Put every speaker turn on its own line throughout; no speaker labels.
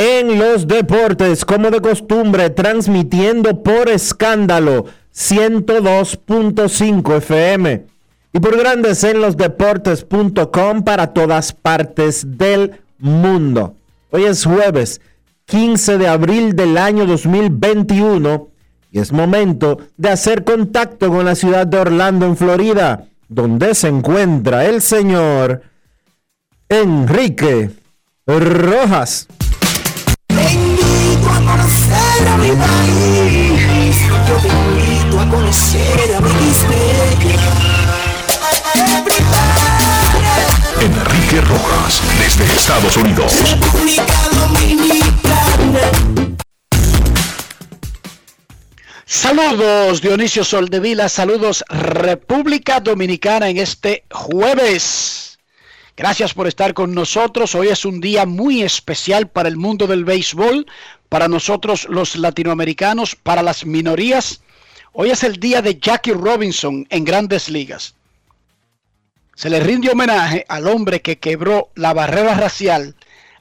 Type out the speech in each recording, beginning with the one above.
en los Deportes, como de costumbre, transmitiendo por escándalo 102.5 FM y por Grandes en los Deportes.com para todas partes del mundo. Hoy es jueves 15 de abril del año 2021 y es momento de hacer contacto con la ciudad de Orlando, en Florida, donde se encuentra el señor Enrique Rojas.
Conocer a mi país. Yo te invito a conocer a mi
Enrique Rojas, desde Estados Unidos.
República Dominicana.
Saludos Dionisio Soldevila, saludos República Dominicana en este jueves. Gracias por estar con nosotros. Hoy es un día muy especial para el mundo del béisbol, para nosotros los latinoamericanos, para las minorías. Hoy es el día de Jackie Robinson en grandes ligas. Se le rinde homenaje al hombre que quebró la barrera racial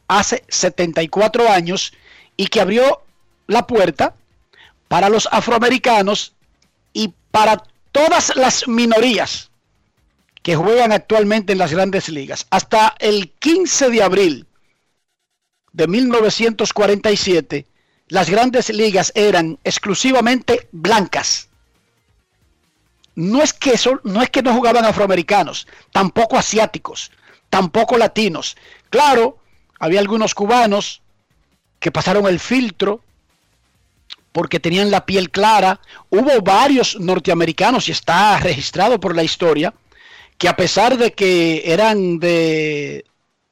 hace 74 años y que abrió la puerta para los afroamericanos y para todas las minorías que juegan actualmente en las grandes ligas. Hasta el 15 de abril de 1947, las grandes ligas eran exclusivamente blancas. No es que no es que no jugaban afroamericanos, tampoco asiáticos, tampoco latinos. Claro, había algunos cubanos que pasaron el filtro porque tenían la piel clara. Hubo varios norteamericanos, y está registrado por la historia, que a pesar de que eran de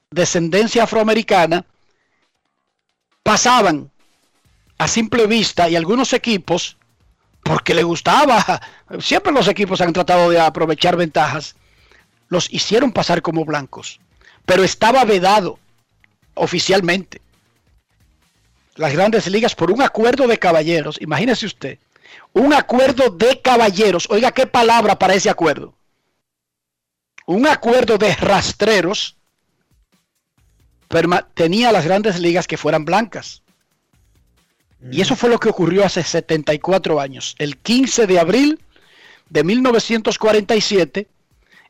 descendencia afroamericana, pasaban a simple vista y algunos equipos, porque le gustaba, siempre los equipos han tratado de aprovechar ventajas, los hicieron pasar como blancos, pero estaba vedado oficialmente las grandes ligas por un acuerdo de caballeros. Imagínese usted, un acuerdo de caballeros. Oiga, qué palabra para ese acuerdo. Un acuerdo de rastreros tenía las grandes ligas que fueran blancas. Y eso fue lo que ocurrió hace 74 años, el 15 de abril de 1947,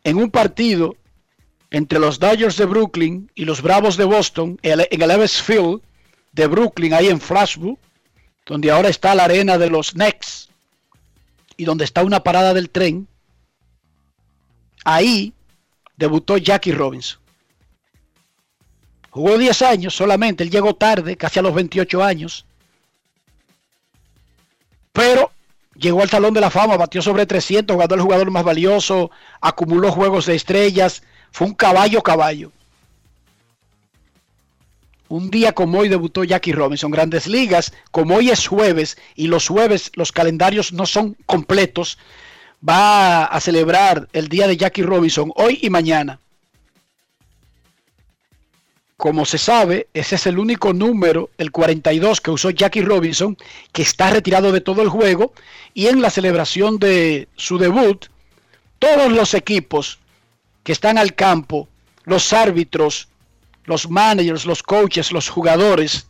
en un partido entre los Dodgers de Brooklyn y los Bravos de Boston en el Evans Field de Brooklyn, ahí en Flashbook, donde ahora está la arena de los Knicks y donde está una parada del tren. Ahí debutó Jackie Robinson. Jugó 10 años solamente, él llegó tarde, casi a los 28 años. Pero llegó al Salón de la Fama, batió sobre 300, ganó el jugador más valioso, acumuló juegos de estrellas, fue un caballo caballo. Un día como hoy debutó Jackie Robinson, grandes ligas, como hoy es jueves y los jueves los calendarios no son completos, va a celebrar el día de Jackie Robinson hoy y mañana. Como se sabe, ese es el único número, el 42 que usó Jackie Robinson, que está retirado de todo el juego. Y en la celebración de su debut, todos los equipos que están al campo, los árbitros, los managers, los coaches, los jugadores,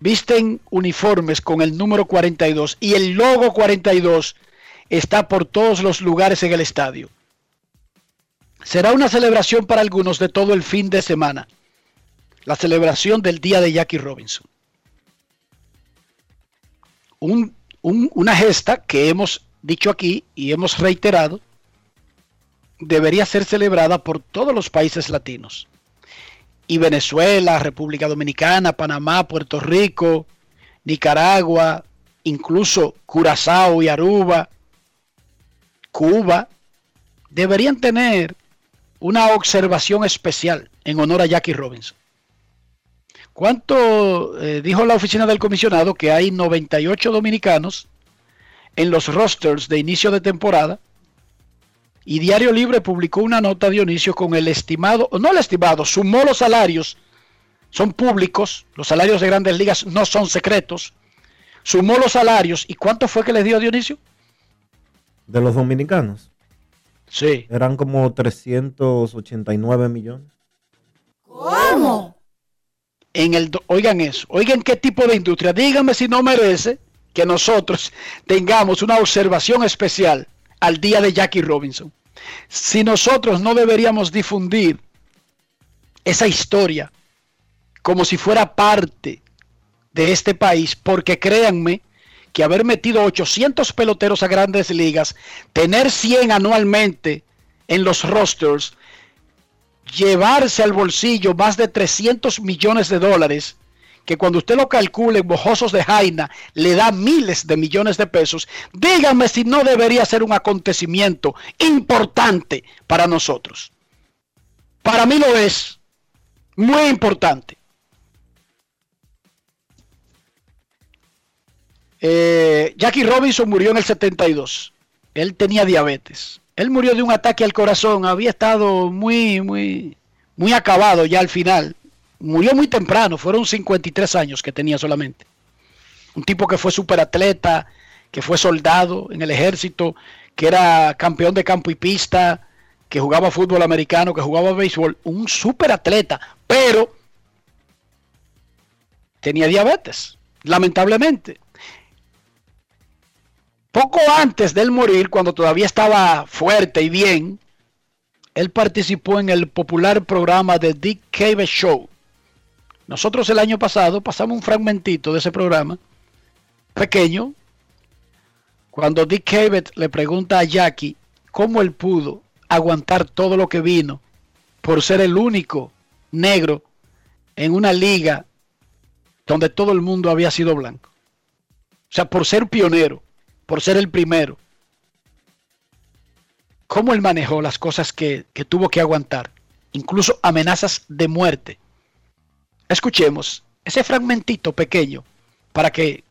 visten uniformes con el número 42 y el logo 42 está por todos los lugares en el estadio. Será una celebración para algunos de todo el fin de semana. La celebración del día de Jackie Robinson. una gesta que hemos dicho aquí y hemos reiterado debería ser celebrada por todos los países latinos. Y Venezuela, República Dominicana, Panamá, Puerto Rico, Nicaragua, incluso Curazao y Aruba, Cuba, deberían tener una observación especial en honor a Jackie Robinson. ¿Cuánto eh, dijo la oficina del comisionado que hay 98 dominicanos en los rosters de inicio de temporada? Y Diario Libre publicó una nota, Dionisio, con el estimado, no el estimado, sumó los salarios, son públicos, los salarios de grandes ligas no son secretos, sumó los salarios y ¿cuánto fue que les dio Dionisio?
De los dominicanos.
Sí.
Eran como 389 millones.
¿Cómo?
En el, oigan eso, oigan qué tipo de industria. Díganme si no merece que nosotros tengamos una observación especial al día de Jackie Robinson. Si nosotros no deberíamos difundir esa historia como si fuera parte de este país, porque créanme que haber metido 800 peloteros a grandes ligas, tener 100 anualmente en los rosters, llevarse al bolsillo más de 300 millones de dólares, que cuando usted lo calcule bojosos de Jaina le da miles de millones de pesos, díganme si no debería ser un acontecimiento importante para nosotros. Para mí lo es, muy importante. Eh, Jackie Robinson murió en el 72. Él tenía diabetes. Él murió de un ataque al corazón. Había estado muy, muy, muy acabado ya al final. Murió muy temprano. Fueron 53 años que tenía solamente. Un tipo que fue superatleta, que fue soldado en el ejército, que era campeón de campo y pista, que jugaba fútbol americano, que jugaba béisbol. Un superatleta. Pero tenía diabetes. Lamentablemente poco antes de él morir, cuando todavía estaba fuerte y bien, él participó en el popular programa de Dick Cave Show. Nosotros el año pasado pasamos un fragmentito de ese programa, pequeño, cuando Dick Cavett le pregunta a Jackie cómo él pudo aguantar todo lo que vino por ser el único negro en una liga donde todo el mundo había sido blanco. O sea, por ser pionero por ser el primero. Cómo él manejó las cosas que, que tuvo que aguantar, incluso amenazas de muerte. Escuchemos ese fragmentito pequeño para que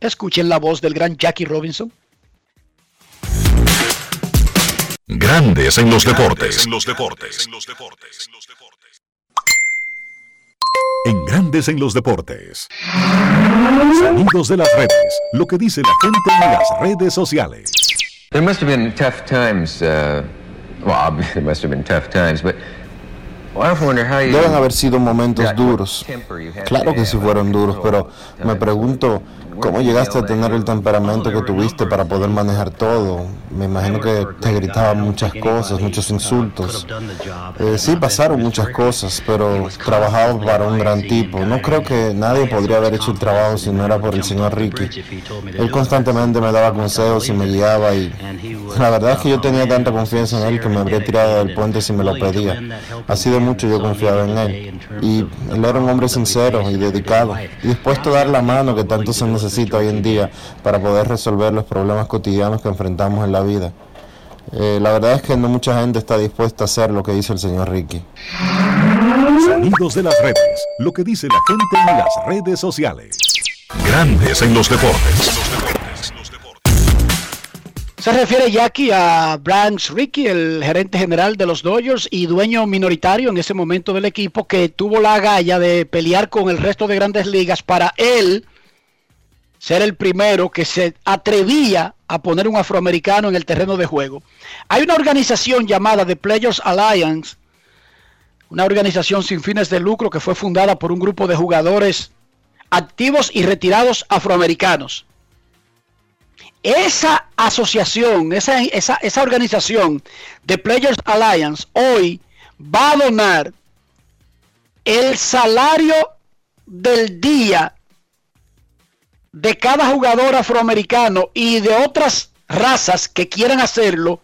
escuchen la voz del gran Jackie Robinson.
Grandes en los deportes. En los deportes. En Grandes en los deportes. Sonidos de las redes. Lo que dice la gente en las redes sociales.
There must have been tough times. Uh, well, obviously, there must have been tough times, but
Deben haber sido momentos duros. Claro que sí fueron duros, pero me pregunto cómo llegaste a tener el temperamento que tuviste para poder manejar todo. Me imagino que te gritaban muchas cosas, muchos insultos. Eh, sí, pasaron muchas cosas, pero trabajaba para un gran tipo. No creo que nadie podría haber hecho el trabajo si no era por el señor Ricky. Él constantemente me daba consejos y me guiaba y la verdad es que yo tenía tanta confianza en él que me habría tirado del puente si me lo pedía. Ha sido mucho yo confiaba en él. Y él era un hombre sincero y dedicado y dispuesto a dar la mano que tanto se necesita hoy en día para poder resolver los problemas cotidianos que enfrentamos en la vida. Eh, la verdad es que no mucha gente está dispuesta a hacer lo que hizo el señor Ricky.
Sonidos de las redes, lo que dice la gente en las redes sociales. Grandes en los deportes.
Se refiere Jackie a Branks Ricky, el gerente general de los Dodgers y dueño minoritario en ese momento del equipo, que tuvo la galla de pelear con el resto de grandes ligas para él ser el primero que se atrevía a poner un afroamericano en el terreno de juego. Hay una organización llamada The Players Alliance, una organización sin fines de lucro que fue fundada por un grupo de jugadores activos y retirados afroamericanos esa asociación, esa, esa, organización de Players Alliance hoy va a donar el salario del día de cada jugador afroamericano y de otras razas que quieran hacerlo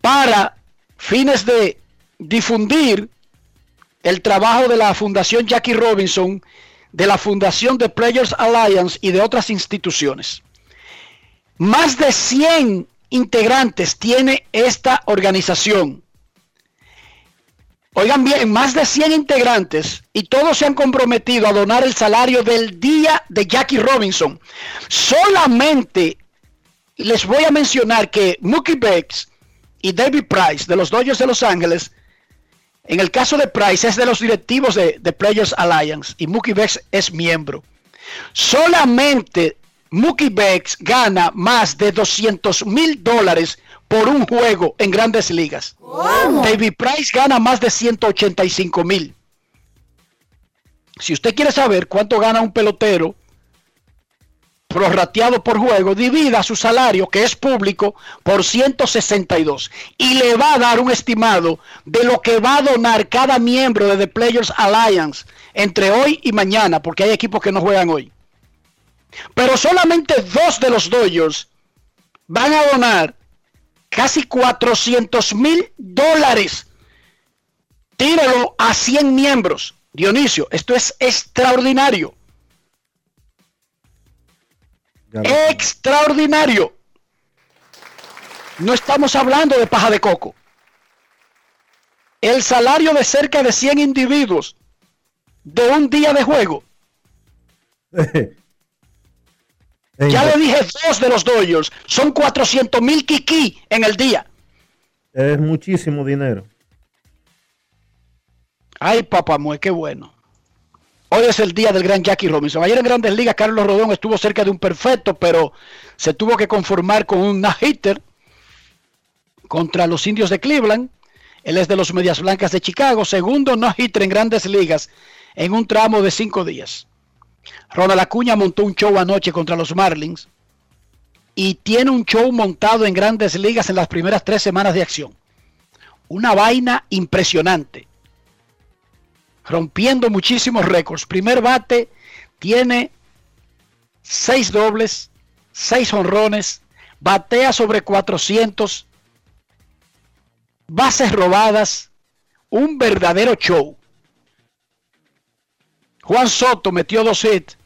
para fines de difundir el trabajo de la Fundación Jackie Robinson, de la Fundación de Players Alliance y de otras instituciones. Más de 100 integrantes tiene esta organización. Oigan bien, más de 100 integrantes y todos se han comprometido a donar el salario del día de Jackie Robinson. Solamente les voy a mencionar que Mookie Becks y David Price de los Dodgers de Los Ángeles, en el caso de Price es de los directivos de, de Players Alliance y Mookie Becks es miembro. Solamente Mookie Becks gana más de 200 mil dólares por un juego en grandes ligas. David Price gana más de 185 mil. Si usted quiere saber cuánto gana un pelotero prorrateado por juego, divida su salario, que es público, por 162 y le va a dar un estimado de lo que va a donar cada miembro de The Players Alliance entre hoy y mañana, porque hay equipos que no juegan hoy. Pero solamente dos de los Dodgers van a donar casi 400 mil dólares. Tíralo a 100 miembros. Dionisio, esto es extraordinario. Extraordinario. No estamos hablando de paja de coco. El salario de cerca de 100 individuos de un día de juego Ya le dije dos de los Dodgers. Son 400 mil kiki en el día.
Es muchísimo dinero.
Ay, papá, muy qué bueno. Hoy es el día del gran Jackie Robinson. Ayer en Grandes Ligas, Carlos Rodón estuvo cerca de un perfecto, pero se tuvo que conformar con un no-hitter contra los indios de Cleveland. Él es de los Medias Blancas de Chicago. Segundo no-hitter en Grandes Ligas en un tramo de cinco días. Ronald Acuña montó un show anoche contra los Marlins y tiene un show montado en grandes ligas en las primeras tres semanas de acción. Una vaina impresionante. Rompiendo muchísimos récords. Primer bate tiene seis dobles, seis honrones, batea sobre 400, bases robadas, un verdadero show. Juan Soto metió dos hits.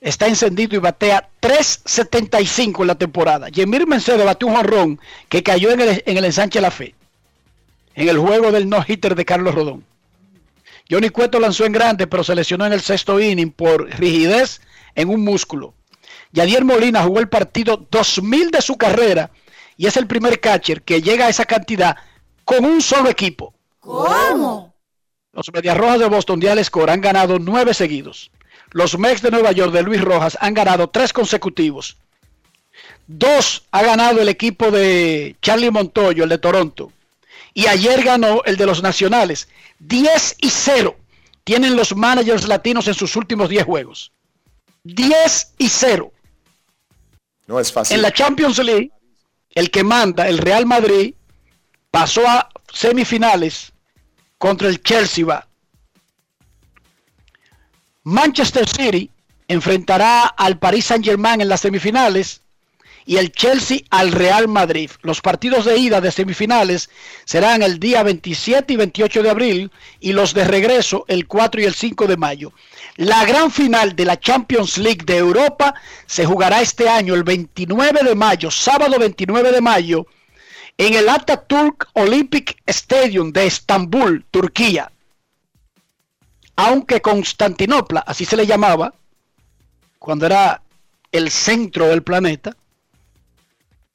Está encendido y batea 3.75 en la temporada. Yemir Mercedes batió un jarrón que cayó en el, en el ensanche La Fe. En el juego del no-hitter de Carlos Rodón. Johnny Cueto lanzó en grande, pero se lesionó en el sexto inning por rigidez en un músculo. Yadier Molina jugó el partido 2000 de su carrera y es el primer catcher que llega a esa cantidad con un solo equipo.
¿Cómo?
Los Medias Rojas de Boston de Alex han ganado nueve seguidos. Los Mex de Nueva York de Luis Rojas han ganado tres consecutivos. Dos ha ganado el equipo de Charlie Montoyo, el de Toronto. Y ayer ganó el de los Nacionales. 10 y 0 tienen los managers latinos en sus últimos 10 juegos. 10 y 0.
No es fácil.
En la Champions League, el que manda, el Real Madrid, pasó a semifinales contra el Chelsea va. Manchester City enfrentará al Paris Saint Germain en las semifinales y el Chelsea al Real Madrid. Los partidos de ida de semifinales serán el día 27 y 28 de abril y los de regreso el 4 y el 5 de mayo. La gran final de la Champions League de Europa se jugará este año el 29 de mayo, sábado 29 de mayo, en el Atatürk Olympic Stadium de Estambul, Turquía. Aunque Constantinopla, así se le llamaba, cuando era el centro del planeta,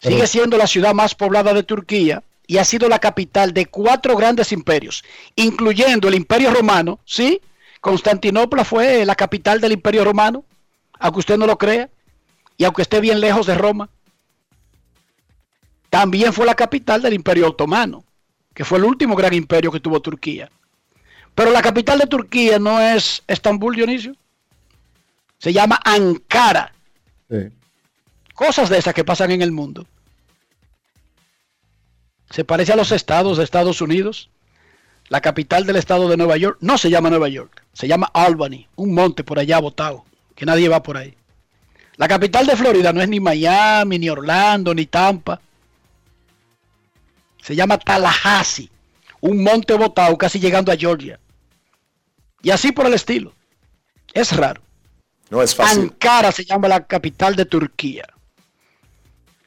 Sigue siendo la ciudad más poblada de Turquía y ha sido la capital de cuatro grandes imperios, incluyendo el Imperio Romano, ¿sí? Constantinopla fue la capital del Imperio Romano, aunque usted no lo crea, y aunque esté bien lejos de Roma. También fue la capital del Imperio Otomano, que fue el último gran imperio que tuvo Turquía. Pero la capital de Turquía no es Estambul, Dionisio. Se llama Ankara. Cosas de esas que pasan en el mundo. Se parece a los estados de Estados Unidos. La capital del estado de Nueva York no se llama Nueva York, se llama Albany, un monte por allá botado, que nadie va por ahí. La capital de Florida no es ni Miami, ni Orlando, ni Tampa. Se llama Tallahassee, un monte botado casi llegando a Georgia. Y así por el estilo. Es raro.
No es fácil.
Ankara se llama la capital de Turquía.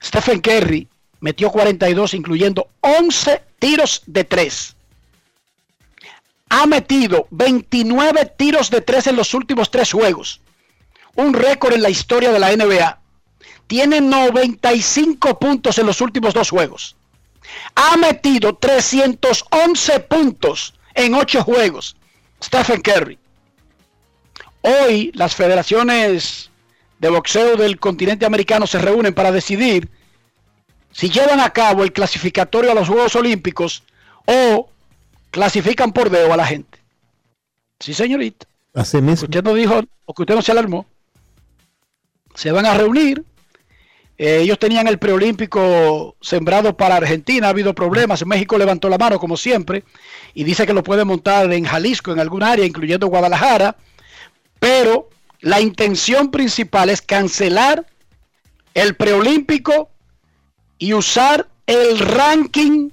Stephen Curry metió 42, incluyendo 11 tiros de 3. Ha metido 29 tiros de 3 en los últimos 3 juegos. Un récord en la historia de la NBA. Tiene 95 puntos en los últimos dos juegos. Ha metido 311 puntos en 8 juegos. Stephen Curry. Hoy las federaciones de boxeo del continente americano se reúnen para decidir si llevan a cabo el clasificatorio a los Juegos Olímpicos o clasifican por dedo a la gente. Sí, señorita.
Así mismo.
Usted no dijo, o que usted no se alarmó. Se van a reunir. Eh, ellos tenían el preolímpico sembrado para Argentina. Ha habido problemas. México levantó la mano, como siempre, y dice que lo puede montar en Jalisco, en algún área, incluyendo Guadalajara. Pero la intención principal es cancelar el preolímpico y usar el ranking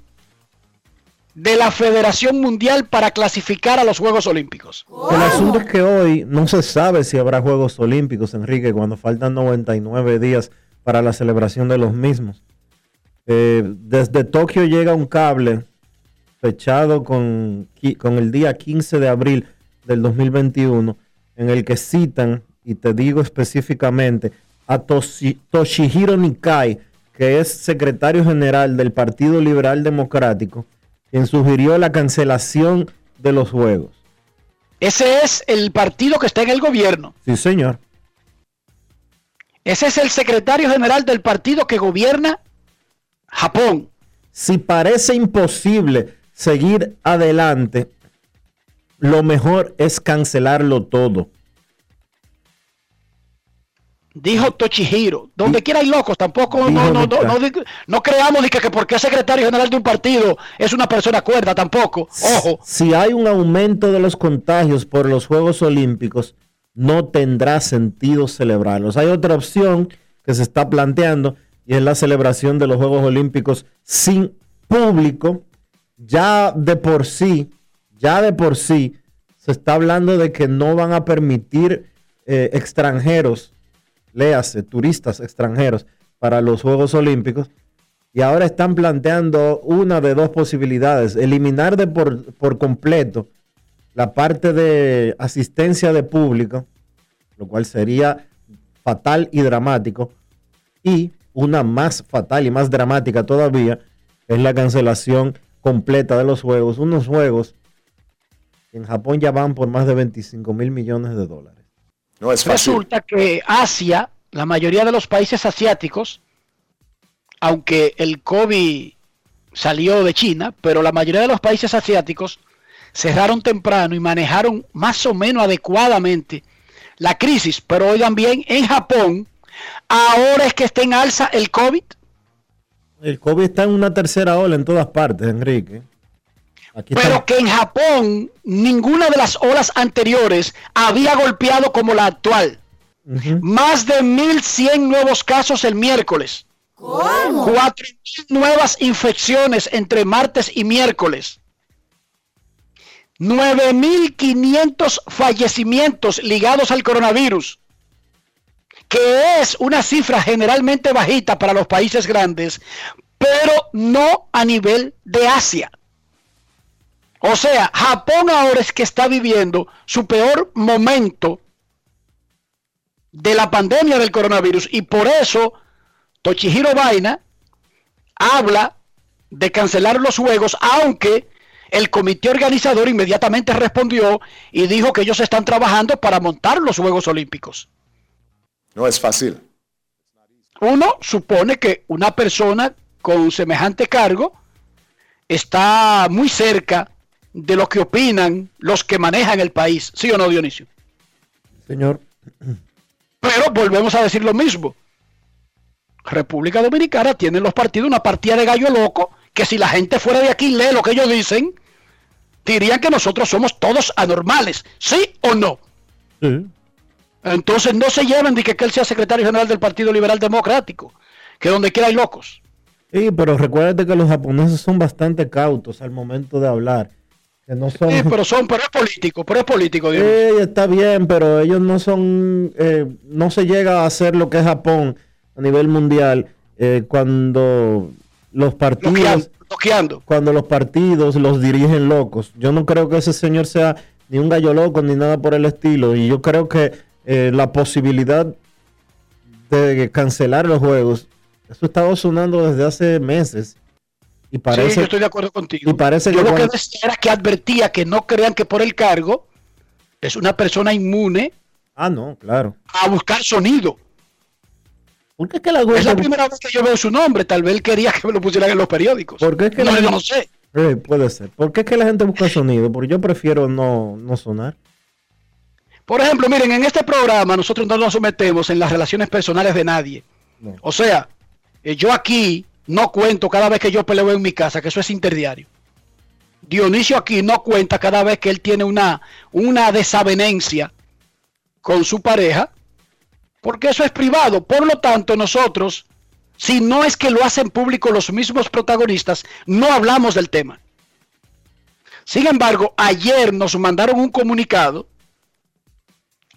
de la Federación Mundial para clasificar a los Juegos Olímpicos.
El asunto es que hoy no se sabe si habrá Juegos Olímpicos, Enrique, cuando faltan 99 días para la celebración de los mismos. Eh, desde Tokio llega un cable fechado con, con el día 15 de abril del 2021, en el que citan, y te digo específicamente, a Toshihiro Nikai, que es secretario general del Partido Liberal Democrático, quien sugirió la cancelación de los juegos.
Ese es el partido que está en el gobierno.
Sí, señor.
Ese es el secretario general del partido que gobierna Japón.
Si parece imposible seguir adelante, lo mejor es cancelarlo todo.
Dijo Tochihiro. Donde quiera hay locos, tampoco no, no, no, no, creamos que, que porque es secretario general de un partido es una persona cuerda, tampoco. Ojo.
Si hay un aumento de los contagios por los Juegos Olímpicos, no tendrá sentido celebrarlos. Hay otra opción que se está planteando y es la celebración de los Juegos Olímpicos sin público. Ya de por sí, ya de por sí, se está hablando de que no van a permitir eh, extranjeros léase, turistas extranjeros para los Juegos Olímpicos. Y ahora están planteando una de dos posibilidades, eliminar de por, por completo la parte de asistencia de público, lo cual sería fatal y dramático, y una más fatal y más dramática todavía es la cancelación completa de los juegos, unos juegos que en Japón ya van por más de 25 mil millones de dólares.
Resulta que Asia, la mayoría de los países asiáticos, aunque el COVID salió de China, pero la mayoría de los países asiáticos cerraron temprano y manejaron más o menos adecuadamente la crisis. Pero oigan bien, en Japón, ahora es que está en alza el COVID.
El COVID está en una tercera ola en todas partes, Enrique.
Pero que en Japón ninguna de las olas anteriores había golpeado como la actual. Más de 1.100 nuevos casos el miércoles.
¿Cómo?
4.000 nuevas infecciones entre martes y miércoles. 9.500 fallecimientos ligados al coronavirus, que es una cifra generalmente bajita para los países grandes, pero no a nivel de Asia. O sea, Japón ahora es que está viviendo su peor momento de la pandemia del coronavirus y por eso Tochihiro Vaina, habla de cancelar los juegos, aunque el comité organizador inmediatamente respondió y dijo que ellos están trabajando para montar los Juegos Olímpicos.
No es fácil.
Uno supone que una persona con semejante cargo está muy cerca de lo que opinan los que manejan el país. ¿Sí o no, Dionisio?
Señor.
Pero volvemos a decir lo mismo. República Dominicana tiene los partidos una partida de gallo loco que si la gente fuera de aquí lee lo que ellos dicen, dirían que nosotros somos todos anormales, ¿sí o no? Entonces no se lleven de que, él sea secretario general del Partido Liberal Democrático, que donde quiera hay locos.
Sí, pero recuérdate que los japoneses son bastante cautos al momento de hablar. Que no son...
Sí, pero son, pero es político, pero es político.
Sí, está bien, pero ellos no son, eh, no se llega a hacer lo que es Japón a nivel mundial eh, cuando los partidos, cuando los partidos los dirigen locos. Yo no creo que ese señor sea ni un gallo loco ni nada por el estilo. Y yo creo que eh, la posibilidad de cancelar los juegos eso estaba sonando desde hace meses.
Y parece, sí, yo estoy de acuerdo contigo.
Y parece
yo lo que decía era que advertía que no crean que por el cargo es una persona inmune.
Ah, no, claro.
A buscar sonido.
¿Por es, que la,
es la primera vez que yo veo su nombre. Tal vez él quería que me lo pusieran en los periódicos.
¿Por qué es que
no,
la
no sé.
Eh, puede ser. ¿Por qué es que la gente busca sonido? Porque yo prefiero no, no sonar.
Por ejemplo, miren, en este programa nosotros no nos sometemos en las relaciones personales de nadie. O sea, eh, yo aquí no cuento cada vez que yo peleo en mi casa, que eso es interdiario. Dionisio aquí no cuenta cada vez que él tiene una, una desavenencia con su pareja, porque eso es privado. Por lo tanto, nosotros, si no es que lo hacen público los mismos protagonistas, no hablamos del tema. Sin embargo, ayer nos mandaron un comunicado,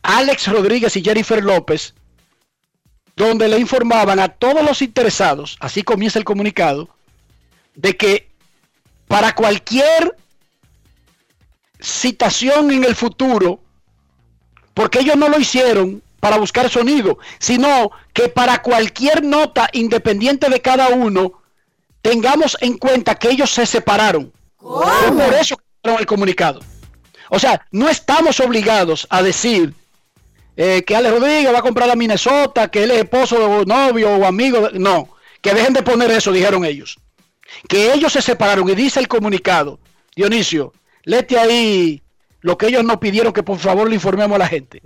Alex Rodríguez y Jennifer López, donde le informaban a todos los interesados, así comienza el comunicado, de que para cualquier citación en el futuro, porque ellos no lo hicieron para buscar sonido, sino que para cualquier nota independiente de cada uno, tengamos en cuenta que ellos se separaron. Por eso el comunicado. O sea, no estamos obligados a decir eh, que Alex Rodríguez va a comprar a Minnesota, que él es esposo o novio o amigo. no, que dejen de poner eso, dijeron ellos. Que ellos se separaron y dice el comunicado. Dionisio, lete ahí lo que ellos nos pidieron que por favor le informemos a la gente.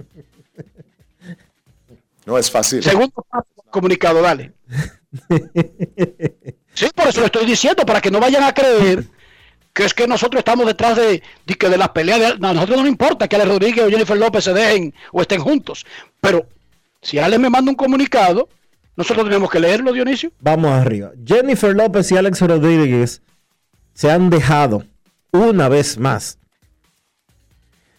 No es fácil.
Segundo comunicado, dale. Sí, por eso lo estoy diciendo, para que no vayan a creer que es que nosotros estamos detrás de, que de las peleas. a nosotros no nos importa que Ale Rodríguez o Jennifer López se dejen o estén juntos. Pero si Ale me manda un comunicado, nosotros tenemos que leerlo, Dionisio.
Vamos arriba. Jennifer López y Alex Rodríguez se han dejado una vez más.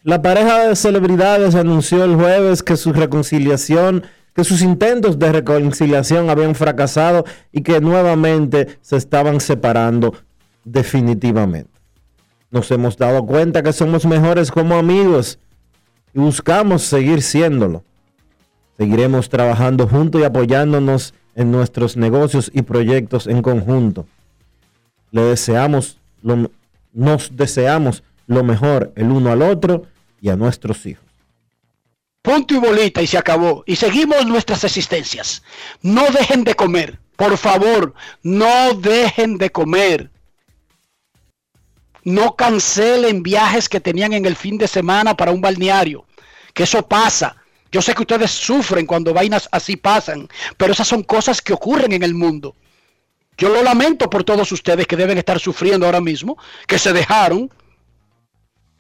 La pareja de celebridades anunció el jueves que su reconciliación, que sus intentos de reconciliación habían fracasado y que nuevamente se estaban separando definitivamente. Nos hemos dado cuenta que somos mejores como amigos y buscamos seguir siéndolo. Seguiremos trabajando juntos y apoyándonos en nuestros negocios y proyectos en conjunto. Le deseamos lo, nos deseamos lo mejor el uno al otro y a nuestros hijos.
Punto y bolita y se acabó. Y seguimos nuestras existencias. No dejen de comer. Por favor, no dejen de comer no cancelen viajes que tenían en el fin de semana para un balneario, que eso pasa. Yo sé que ustedes sufren cuando vainas así pasan, pero esas son cosas que ocurren en el mundo. Yo lo lamento por todos ustedes que deben estar sufriendo ahora mismo, que se dejaron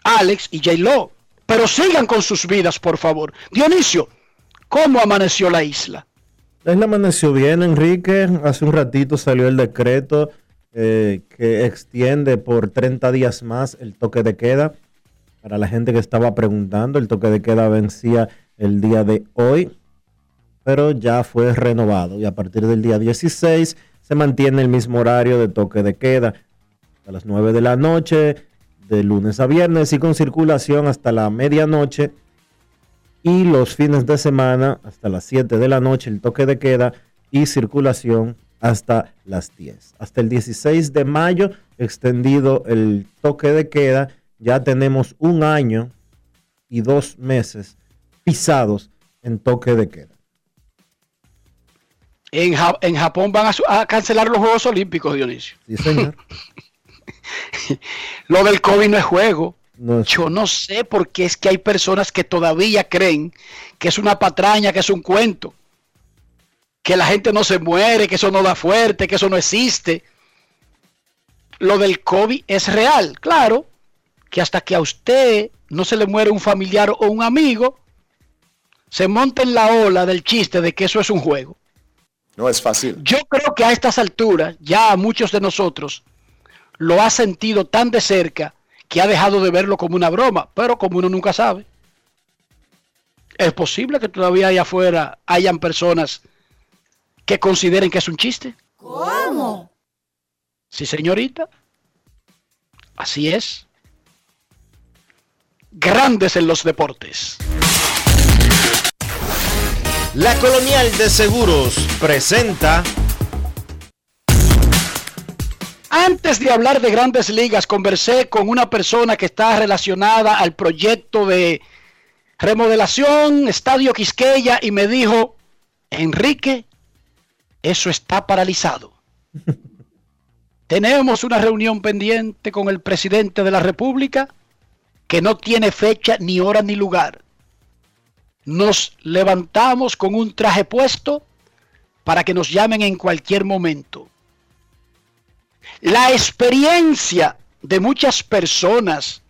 Alex y J. Lo. Pero sigan con sus vidas, por favor. Dionisio, ¿cómo amaneció la isla?
La isla amaneció bien, Enrique. Hace un ratito salió el decreto eh, que extiende por 30 días más el toque de queda. Para la gente que estaba preguntando, el toque de queda vencía el día de hoy, pero ya fue renovado y a partir del día 16 se mantiene el mismo horario de toque de queda a las 9 de la noche, de lunes a viernes y con circulación hasta la medianoche y los fines de semana hasta las 7 de la noche el toque de queda y circulación hasta las 10. Hasta el 16 de mayo, extendido el toque de queda, ya tenemos un año y dos meses pisados en toque de queda.
En, Japón van a, cancelar los Juegos Olímpicos, Dionisio.
Sí, señor.
Lo del COVID no es juego. Yo no sé por qué es que hay personas que todavía creen que es una patraña, que es un cuento, que la gente no se muere, que eso no da fuerte, que eso no existe. Lo del COVID es real, claro, que hasta que a usted no se le muere un familiar o un amigo, se monta en la ola del chiste de que eso es un juego.
No es fácil.
Yo creo que a estas alturas, ya muchos de nosotros lo ha sentido tan de cerca que ha dejado de verlo como una broma, pero como uno nunca sabe. Es posible que todavía allá afuera hayan personas que consideren que es un chiste.
¿Cómo?
Sí, señorita. Así es. Grandes en los deportes.
La Colonial de Seguros presenta
antes de hablar de grandes ligas, conversé con una persona que está relacionada al proyecto de remodelación, Estadio Quisqueya, y me dijo, Enrique, eso está paralizado. Tenemos una reunión pendiente con el presidente de la República que no tiene fecha, ni hora, ni lugar. Nos levantamos con un traje puesto para que nos llamen en cualquier momento. La experiencia de muchas personas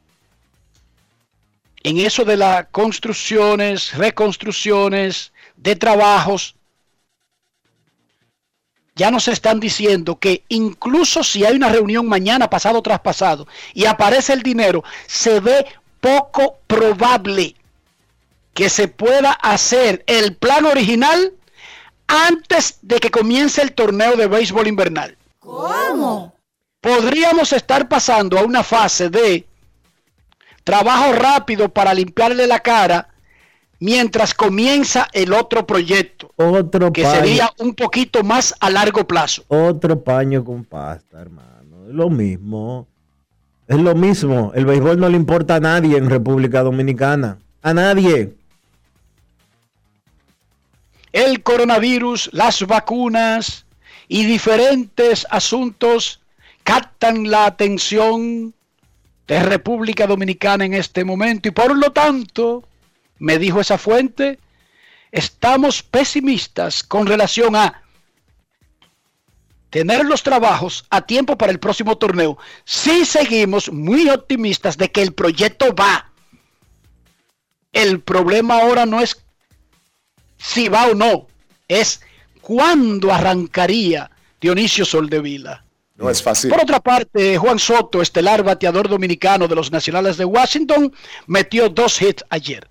en eso de las construcciones, reconstrucciones, de trabajos, ya nos están diciendo que incluso si hay una reunión mañana, pasado, traspasado, y aparece el dinero, se ve poco probable que se pueda hacer el plan original antes de que comience el torneo de béisbol invernal.
¿Cómo?
podríamos estar pasando a una fase de trabajo rápido para limpiarle la cara mientras comienza el otro proyecto.
Otro
que sería un poquito más a largo plazo.
Otro paño con pasta, hermano. Es lo mismo. Es lo mismo. El béisbol no le importa a nadie en República Dominicana. A nadie.
El coronavirus, las vacunas y diferentes asuntos captan la atención de República Dominicana en este momento y por lo tanto, me dijo esa fuente, estamos pesimistas con relación a tener los trabajos a tiempo para el próximo torneo. Sí seguimos muy optimistas de que el proyecto va. El problema ahora no es si va o no, es cuándo arrancaría Dionisio Soldevila.
No es fácil.
Por otra parte, Juan Soto, estelar bateador dominicano de los Nacionales de Washington, metió dos hits ayer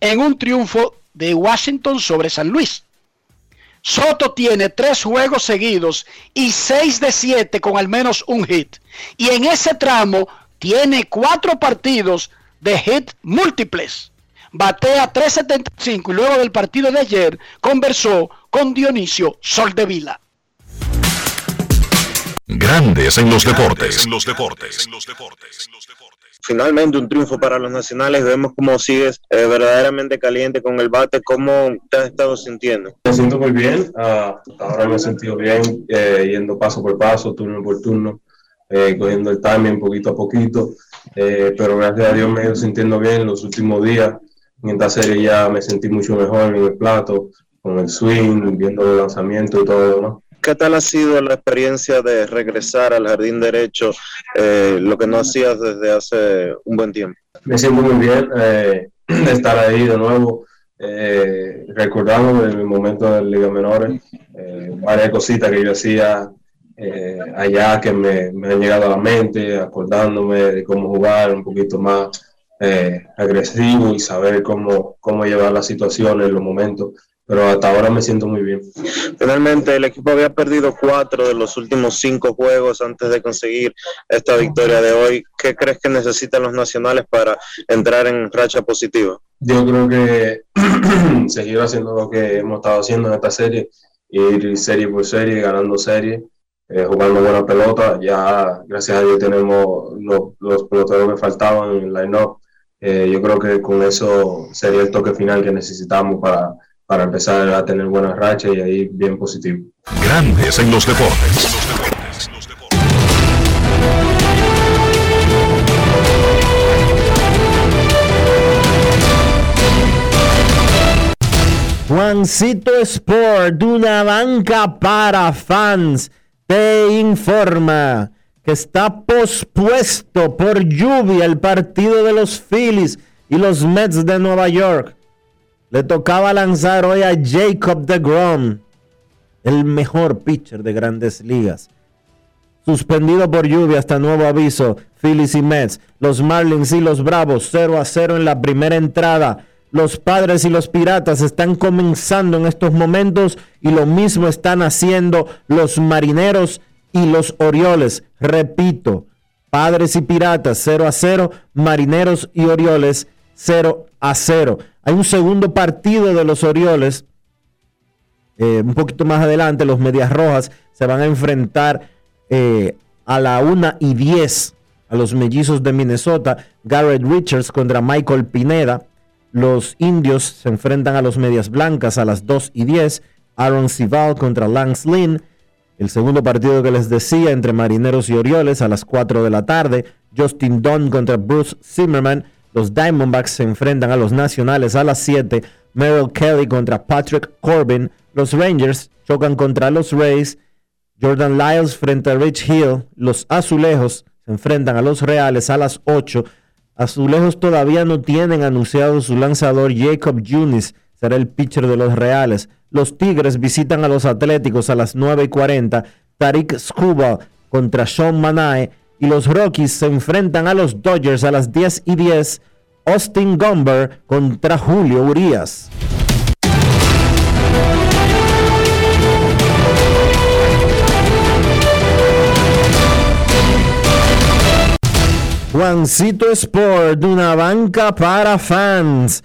en un triunfo de Washington sobre San Luis. Soto tiene tres juegos seguidos y seis de siete con al menos un hit. Y en ese tramo tiene cuatro partidos de hit múltiples. Batea 3.75 y luego del partido de ayer conversó con Dionisio Soldevila.
Grandes en los deportes. los deportes.
Finalmente un triunfo para los nacionales. Vemos cómo sigues eh, verdaderamente caliente con el bate. ¿Cómo te has estado sintiendo?
Me siento muy bien. Ah, ahora me he sentido bien, eh, yendo paso por paso, turno por turno, eh, cogiendo el timing poquito a poquito. pero gracias a Dios me he ido sintiendo bien los últimos días. En esta serie ya me sentí mucho mejor en el plato, con el swing, viendo el lanzamiento y todo, ¿no?
¿Qué tal ha sido la experiencia de regresar al jardín derecho, eh, lo que no hacías desde hace un buen tiempo?
Me siento muy bien eh, de estar ahí de nuevo, eh, recordando mi momento de Liga Menores, eh, varias cositas que yo hacía allá que me, me, han llegado a la mente, acordándome de cómo jugar un poquito más agresivo y saber cómo, cómo llevar la situación en los momentos pero hasta ahora me siento muy bien.
Finalmente, el equipo había perdido cuatro de los últimos cinco juegos antes de conseguir esta victoria de hoy. ¿Qué crees que necesitan los nacionales para entrar en racha positiva?
Yo creo que seguir haciendo lo que hemos estado haciendo en esta serie ir serie por serie, ganando serie, eh, jugando buena pelota. Ya, gracias a Dios, tenemos los, los peloteros que faltaban en el line-up. Eh, yo creo que con eso sería el toque final que necesitamos para, para empezar a tener buenas rachas y ahí bien positivo.
Grandes en los deportes.
Juancito Sport, una banca para fans, te informa que está pospuesto por lluvia el partido de los Phillies y los Mets de Nueva York. Le tocaba lanzar hoy a Jacob DeGrom, el mejor pitcher de grandes ligas. Suspendido por lluvia hasta nuevo aviso, Phillies y Mets, los Marlins y los Bravos 0 a 0 en la primera entrada. Los padres y los piratas están comenzando en estos momentos y lo mismo están haciendo los marineros y los Orioles. Repito, padres y piratas 0 a 0, marineros y Orioles 0 a 0. Hay un segundo partido de los Orioles. Eh, un poquito más adelante, los Medias Rojas se van a enfrentar eh, a la 1 y 10 a los mellizos de Minnesota. Garrett Richards contra Michael Pineda. Los indios se enfrentan a los medias blancas a las 2 y 10. Aaron Sival contra Lance Lynn. El segundo partido que les decía entre Marineros y Orioles a las 4 de la tarde. Justin Dunn contra Bruce Zimmerman. Los Diamondbacks se enfrentan a los Nacionales a las 7. Merrill Kelly contra Patrick Corbin. Los Rangers chocan contra los Rays. Jordan Lyles frente a Rich Hill. Los Azulejos se enfrentan a los Reales a las 8. Azulejos todavía no tienen anunciado su lanzador Jacob Junis, será el pitcher de los Reales. Los Tigres visitan a los Atléticos a las 9 y 40. Tariq Scuba contra Sean Manae. Y los Rockies se enfrentan a los Dodgers a las 10 y 10. Austin Gomber contra Julio Urias. Juancito Sport, una banca para fans.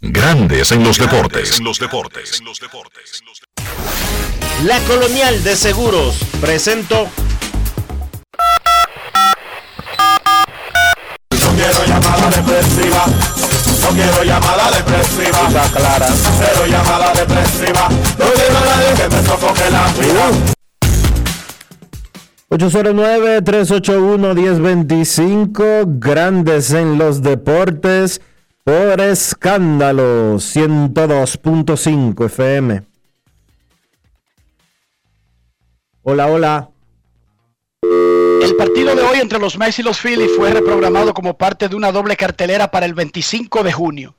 Grandes en los deportes.
La Colonial de Seguros presentó.
No quiero llamada depresiva. No quiero llamada depresiva. Está clara. Cero llamada depresiva. No quiero a nadie que me sofoque la vida.
809-381-1025, grandes en los deportes, por escándalo 102.5 FM. Hola, hola.
El partido de hoy entre los Mets y los Phillies fue reprogramado como parte de una doble cartelera para el 25 de junio.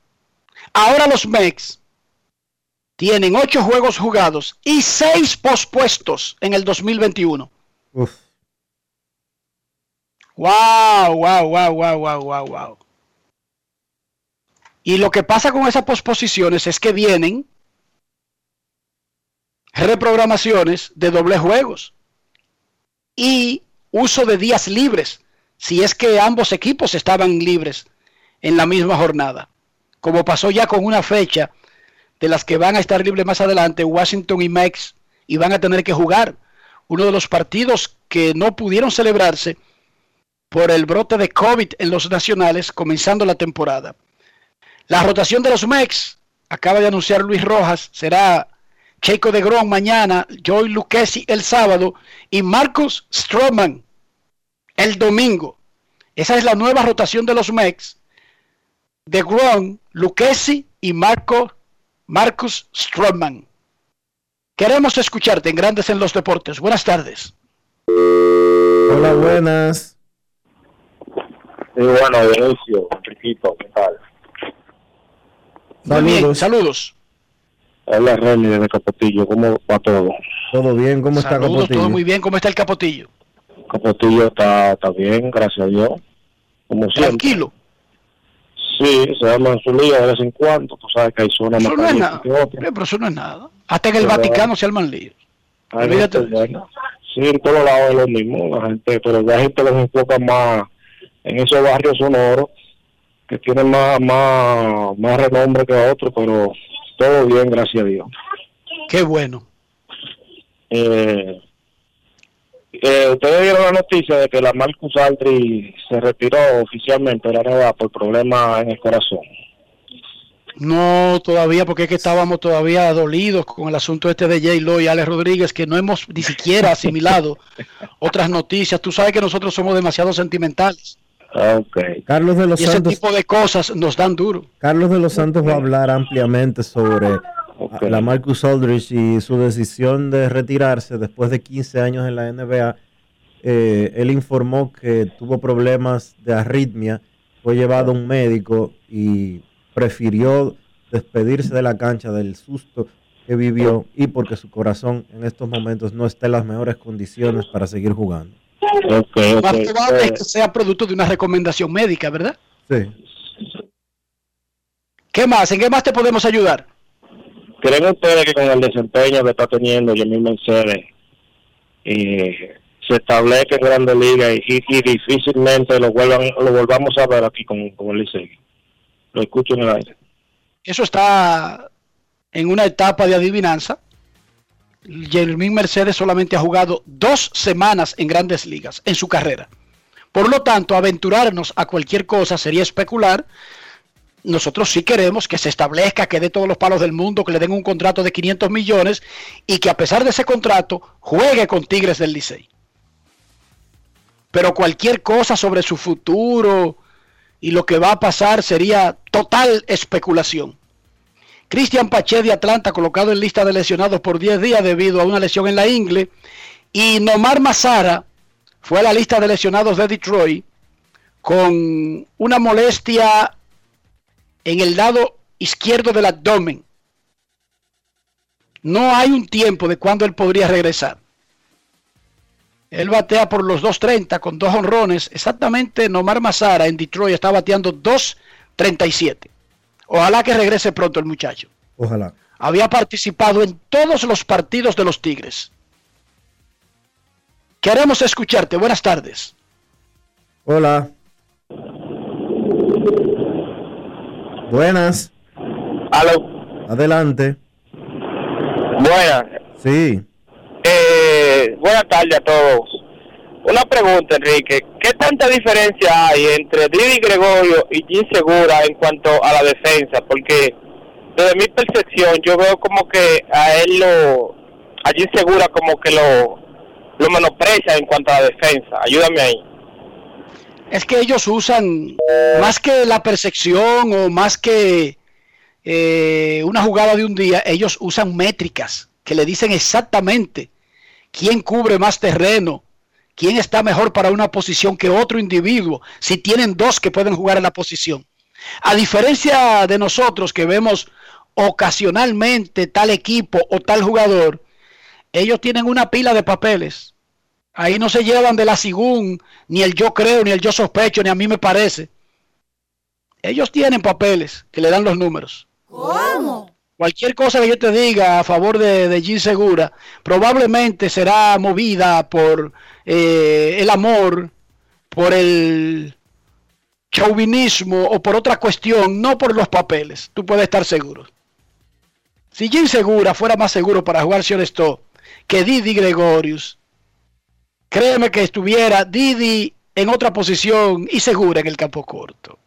Ahora los Mets tienen ocho juegos jugados y seis pospuestos en el 2021.
Uf.
Wow, wow, wow, wow, wow, wow, wow. Y lo que pasa con esas posposiciones es que vienen reprogramaciones de doble juegos y uso de días libres, si es que ambos equipos estaban libres en la misma jornada, como pasó ya con una fecha de las que van a estar libres más adelante, Washington y Mex, y van a tener que jugar uno de los partidos que no pudieron celebrarse por el brote de COVID en los nacionales comenzando la temporada. La rotación de los Mex, acaba de anunciar Luis Rojas, será Checo de Grom mañana, Joey Lucchesi el sábado y Marcus Stroman el domingo. Esa es la nueva rotación de los Mex. De Grom, Lucchesi y Marco, Marcus Stroman. Queremos escucharte en Grandes en los Deportes. Buenas tardes.
Hola, buenas.
Sí, bueno, Dionisio, Enriquito, ¿qué tal?
Muy bien, saludos.
Hola Remy desde Capotillo, ¿cómo va todo?
Todo bien, ¿cómo está
Saludos,
Capotillo?
todo muy bien. ¿Cómo está el Capotillo?
Capotillo está, está bien, gracias a Dios. Como.
Tranquilo.
Sí, se llama en su liga de vez en cuando, tú sabes que hay zonas
Eso
más
no es nada.
que otras.
Eh, Pero eso no es nada. Hasta en el
Pero-
Vaticano se arman líos. Olvídate de eso.
Sí, en todos lados es lo mismo, la gente, pero la gente los enfoca más en esos barrios sonoros que tienen más, más, más renombre que otros, pero todo bien, gracias a Dios.
Qué bueno.
Eh, eh, Ustedes vieron la noticia de que la Marcus Aldri se retiró oficialmente de la NBA por problemas en el corazón.
No, todavía, porque es que estábamos todavía dolidos con el asunto este de J. Lo y Alex Rodríguez, que no hemos ni siquiera asimilado otras noticias. Tú sabes que nosotros somos demasiado sentimentales.
Okay.
Carlos de los
Y ese
Santos.
tipo de cosas nos dan duro.
Carlos de los Santos va a hablar ampliamente sobre la Marcus Aldridge y su decisión de retirarse después de 15 años en la NBA. Eh, él informó que tuvo problemas de arritmia, fue llevado a un médico y prefirió despedirse de la cancha del susto que vivió y porque su corazón en estos momentos no está en las mejores condiciones para seguir jugando.
Okay,
Más
okay.
probable es
Eh,
que sea producto de una recomendación médica, ¿verdad?
Sí.
¿Qué más? ¿En qué más te podemos ayudar?
¿Creen ustedes que con el desempeño que está teniendo Yamil Mercedes eh, se establezca en Grandes Ligas y, y- y difícilmente lo vuelvan lo volvamos a ver aquí con, con el Licey? Lo escucho en el aire.
Eso está en una etapa de adivinanza. Jermín Mercedes solamente ha jugado dos semanas en grandes ligas en su carrera. Por lo tanto, aventurarnos a cualquier cosa sería especular. Nosotros sí queremos que se establezca, que dé todos los palos del mundo, que le den un contrato de 500 millones y que a pesar de ese contrato juegue con Tigres del Licey. Pero cualquier cosa sobre su futuro y lo que va a pasar sería total especulación. Cristian Pache de Atlanta colocado en lista de lesionados por 10 días debido a una lesión en la ingle. Y Nomar Mazara fue a la lista de lesionados de Detroit con una molestia en el lado izquierdo del abdomen. No hay un tiempo de cuándo él podría regresar. Él batea por los 2.30 con dos honrones. Exactamente, Nomar Mazara en Detroit está bateando 2.37. Ojalá que regrese pronto el muchacho.
Ojalá.
Había participado en todos los partidos de los Tigres. Queremos escucharte. Buenas tardes.
Hola. Buenas.
Aló.
Adelante.
Buenas.
Sí.
Eh, buenas tardes a todos. Una pregunta, Enrique. ¿Qué tanta diferencia hay entre Didi Gregorio y Jim Segura en cuanto a la defensa? Porque desde mi percepción yo veo como que a él lo... A Jim Segura como que lo, lo menosprecia en cuanto a la defensa. Ayúdame ahí.
Es que ellos usan más que la percepción o más que eh, una jugada de un día, ellos usan métricas que le dicen exactamente quién cubre más terreno, quién está mejor para una posición que otro individuo, si tienen dos que pueden jugar en la posición. A diferencia de nosotros que vemos ocasionalmente tal equipo o tal jugador, ellos tienen una pila de papeles. Ahí no se llevan de la según, ni el yo creo, ni el yo sospecho, ni a mí me parece. Ellos tienen papeles que le dan los números.
¿Cómo?
Cualquier cosa que yo te diga a favor de, de Segura, probablemente será movida por eh, el amor, por el chauvinismo o por otra cuestión, no por los papeles. Tú puedes estar seguro. Si Jim Segura fuera más seguro para jugar Stop que Didi Gregorius, créeme que estuviera Didi en otra posición y Segura en el campo corto.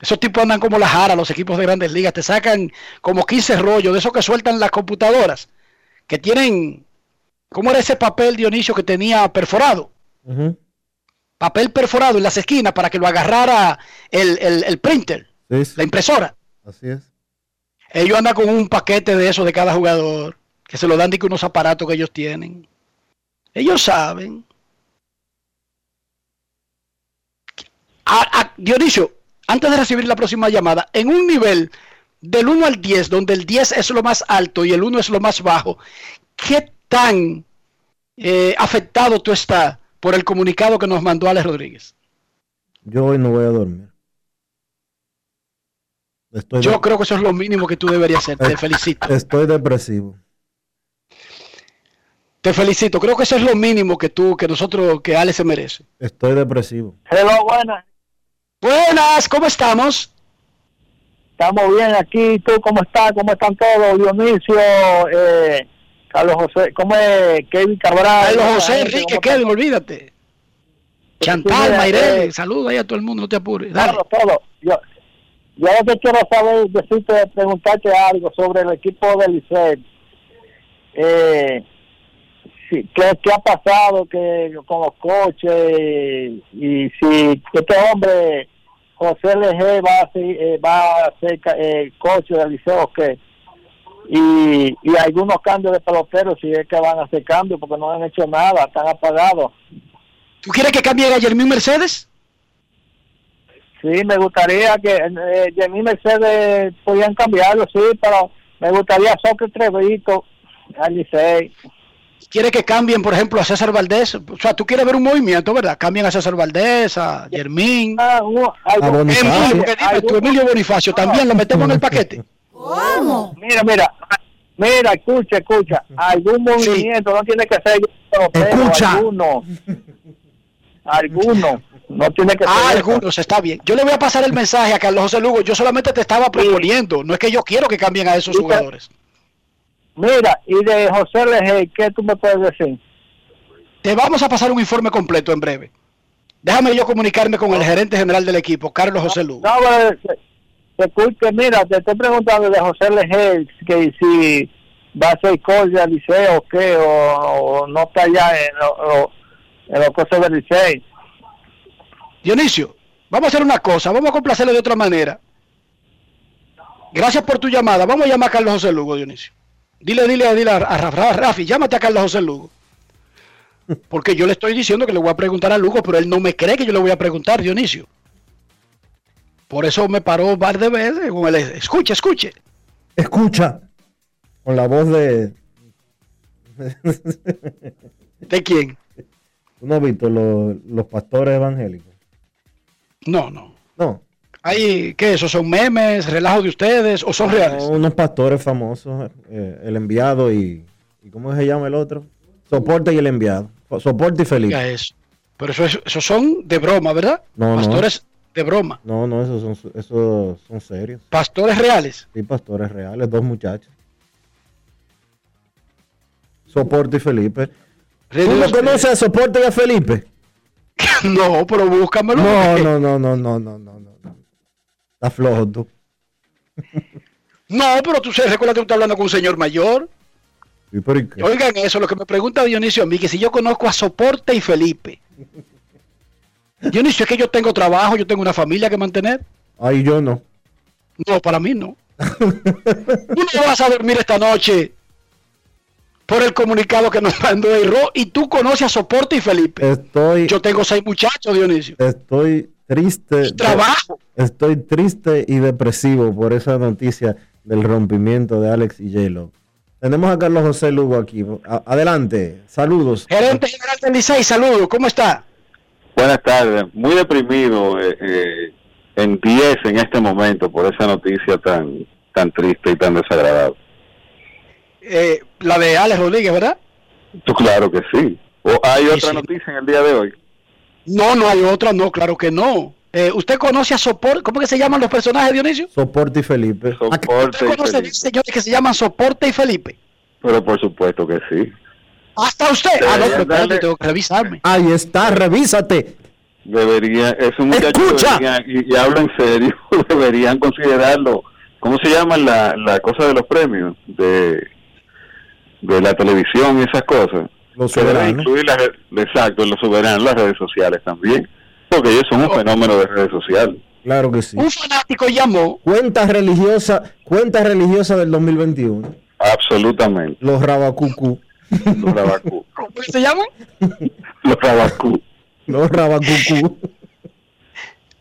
Esos tipos andan como la jara, los equipos de grandes ligas. Te sacan como 15 rollos de esos que sueltan las computadoras. Que tienen. ¿Cómo era ese papel, Dionisio, que tenía perforado? Papel perforado en las esquinas para que lo agarrara el, el- el printer,
Sí, sí,
la impresora.
así es.
Ellos andan con un paquete de eso de cada jugador. Que se lo dan de unos aparatos que ellos tienen. Ellos saben. A- a- Dionisio, antes de recibir la próxima llamada, en un nivel del 1 al 10, donde el 10 es lo más alto y el 1 es lo más bajo, ¿qué tan eh, afectado tú estás por el comunicado que nos mandó Alex Rodríguez?
Yo hoy no voy a dormir.
Yo creo que eso es lo mínimo que tú deberías hacer. Te felicito.
Estoy depresivo.
Te felicito. Creo que eso es lo mínimo que tú, que nosotros, que Alex se merece.
Estoy depresivo.
Hello, buenas.
Buenas, ¿cómo estamos?
Estamos bien aquí. ¿Tú cómo estás? ¿Cómo están todos? Dionisio, eh, Carlos José, ¿cómo es? Kevin Cabral.
Carlos José, Enrique, Kevin, olvídate. Chantal, Mayrel, saludos ahí a todo el mundo, no te apures.
Claro, todo. Yo, yo lo que quiero saber, decirte, preguntarte algo sobre el equipo del Licey. Eh, sí, ¿qué, ¿Qué ha pasado que con los coches? Y si este hombre, José LG, va a ser, eh, va a ser eh, coche del Liceo o qué? Y, y algunos cambios de peloteros, si es que van a hacer cambios, porque no han hecho nada, están apagados.
¿Tú quieres que cambie a Jermín Mercedes?
Sí, me gustaría que eh, Jermín Mercedes podían cambiarlo, sí, pero me gustaría Sócrates Trevito al Licey.
¿Quiere que cambien, por ejemplo, a César Valdés? O sea, tú quieres ver un movimiento, ¿verdad? Cambien a César Valdés, a Germín.
Ah, uh,
A Bonifacio.
Emilio, que dime tú, Emilio Bonifacio, también lo metemos en el paquete.
¿Cómo?
Mira, mira, mira, escucha, escucha. Algún movimiento no tiene que ser
Escucha.
alguno. Alguno. No tiene que ser.
Ah, algunos, está bien. Yo le voy a pasar el mensaje a Carlos José Lugo. Yo solamente te estaba proponiendo. No es que yo quiero que cambien a esos
Sí,
jugadores.
Mira, y de José Leje, ¿qué tú me puedes decir?
Te vamos a pasar un informe completo en breve. Déjame yo comunicarme con el gerente general del equipo, Carlos José Lugo.
No, pero, escucha, mira, te estoy preguntando de José Leje, que si va a ser coach del liceo o qué, o, o no está allá en, lo- lo- en los cosas del liceo.
Dionisio, vamos a hacer una cosa, vamos a complacerle de otra manera. Gracias por tu llamada. Vamos a llamar a Carlos José Lugo, Dionisio. Dile, dile, dile a, a Rafa, Rafi, llámate a Carlos José Lugo. Porque yo le estoy diciendo que le voy a preguntar a Lugo, pero él no me cree que yo le voy a preguntar, Dionisio. Por eso me paró par de veces con el escuche, escuche.
Escucha. Con la voz de.
¿De quién?
¿Tú no has visto los, los pastores evangélicos?
No, no.
No.
Hay, ¿Qué? ¿Esos son memes, relajos de ustedes o son reales?
Son unos pastores famosos, eh, el enviado y, y. ¿Cómo se llama el otro? Soporte y el enviado. Soporte y Felipe.
Diga eso. Pero eso, es- esos son de broma, ¿verdad?
No, no.
Pastores de broma.
No, no, esos son, esos son serios.
Pastores reales.
Sí, pastores reales, dos muchachos. Soporte y Felipe. ¿Tú no conoces a Soporte y a Felipe?
No, pero búscamelo.
No, no, no, no, no, no, no, no. Está flojo tú.
No, pero tú se recuerda que tú estás hablando con un señor mayor. Oigan eso, lo que me pregunta Dionisio a mí, que si yo conozco a Soporte y Felipe. Dionisio, es que yo tengo trabajo, yo tengo una familia que mantener.
Ay, yo no.
No, para mí no. Tú no vas a dormir esta noche por el comunicado que nos mandó Eiro y tú conoces a Soporte y Felipe.
Estoy,
Yo tengo seis muchachos, Dionisio.
estoy triste.
Trabajo.
Estoy triste y depresivo por esa noticia del rompimiento de Alex y J-Lo. Tenemos a Carlos José Lugo aquí. A- adelante. Saludos.
Gerente general del Licey, saludos, ¿cómo está?
Buenas tardes, muy deprimido eh, eh, en 10 en este momento por esa noticia tan tan triste y tan desagradable.
Eh, la de Alex Rodríguez, ¿verdad?
Tú, claro que sí. ¿O hay
Sí,
otra
sí.
noticia en el día de hoy?
No, no hay otra, no, claro que no. Eh, ¿Usted conoce a Soporte? ¿Cómo que se llaman los personajes, Dionisio?
Soporte y Felipe.
Soporte
¿Usted conoce
Felipe.
señores que se llaman Soporte y Felipe?
Pero por supuesto que sí.
Hasta usted. Ah, no, pero
darle-
tengo que revisarme.
Ahí está, revísate.
Debería, es un muchacho
Escucha.
debería- y, y hablo en serio, deberían considerarlo. ¿Cómo se llama la, la cosa de los premios? De, de la televisión y esas cosas.
Los
Que deben
soberanos.
incluir las, exacto, los soberanos, las redes sociales también. Porque ellos son un fenómeno de redes sociales.
Claro que sí.
Un fanático llamó.
Cuenta religiosa, cuenta religiosa del 2021.
Absolutamente.
Los Rabacucu.
Los rabacú.
¿Cómo que se llaman?
Los rabacú.
Los Rabacucu.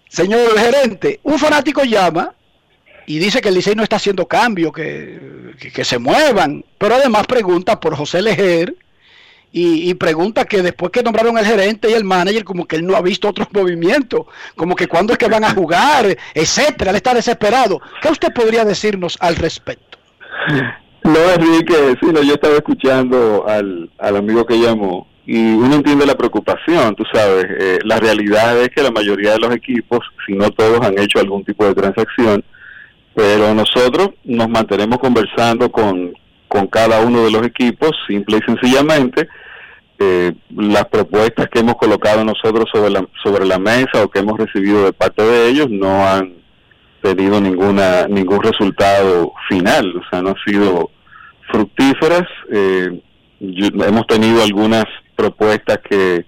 Señor gerente, un fanático llama y dice que el Licey no está haciendo cambio, que, que, se muevan, pero además pregunta por José Lejer y, pregunta que después que nombraron el gerente y el manager, como que él no ha visto otros movimientos, como que cuándo es que van a jugar, etcétera, él está desesperado. ¿Qué usted podría decirnos al respecto?
No, Enrique, sí, no, yo estaba escuchando al, al amigo que llamó y uno entiende la preocupación, tú sabes, eh, la realidad es que la mayoría de los equipos, si no todos, han hecho algún tipo de transacción, pero nosotros nos mantenemos conversando con, con cada uno de los equipos, simple y sencillamente, eh, las propuestas que hemos colocado nosotros sobre la, sobre la mesa o que hemos recibido de parte de ellos no han tenido ninguna ningún resultado final, o sea, no han sido fructíferas. Eh, hemos tenido algunas propuestas que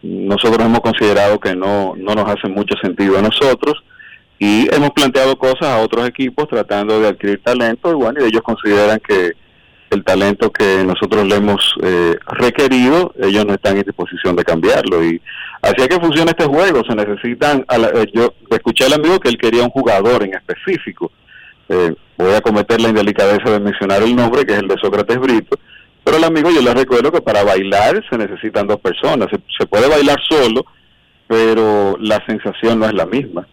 nosotros hemos considerado que no, no nos hacen mucho sentido a nosotros y hemos planteado cosas a otros equipos tratando de adquirir talento y bueno, y ellos consideran que el talento que nosotros le hemos eh, requerido, ellos no están en disposición de cambiarlo y así es que funciona este juego, se necesitan, eh, yo escuché al amigo que él quería un jugador en específico, eh, voy a cometer la indelicadeza de mencionar el nombre que es el de Sócrates Brito, pero el amigo yo le recuerdo que para bailar se necesitan dos personas. Se, puede bailar solo, pero la sensación no es la misma.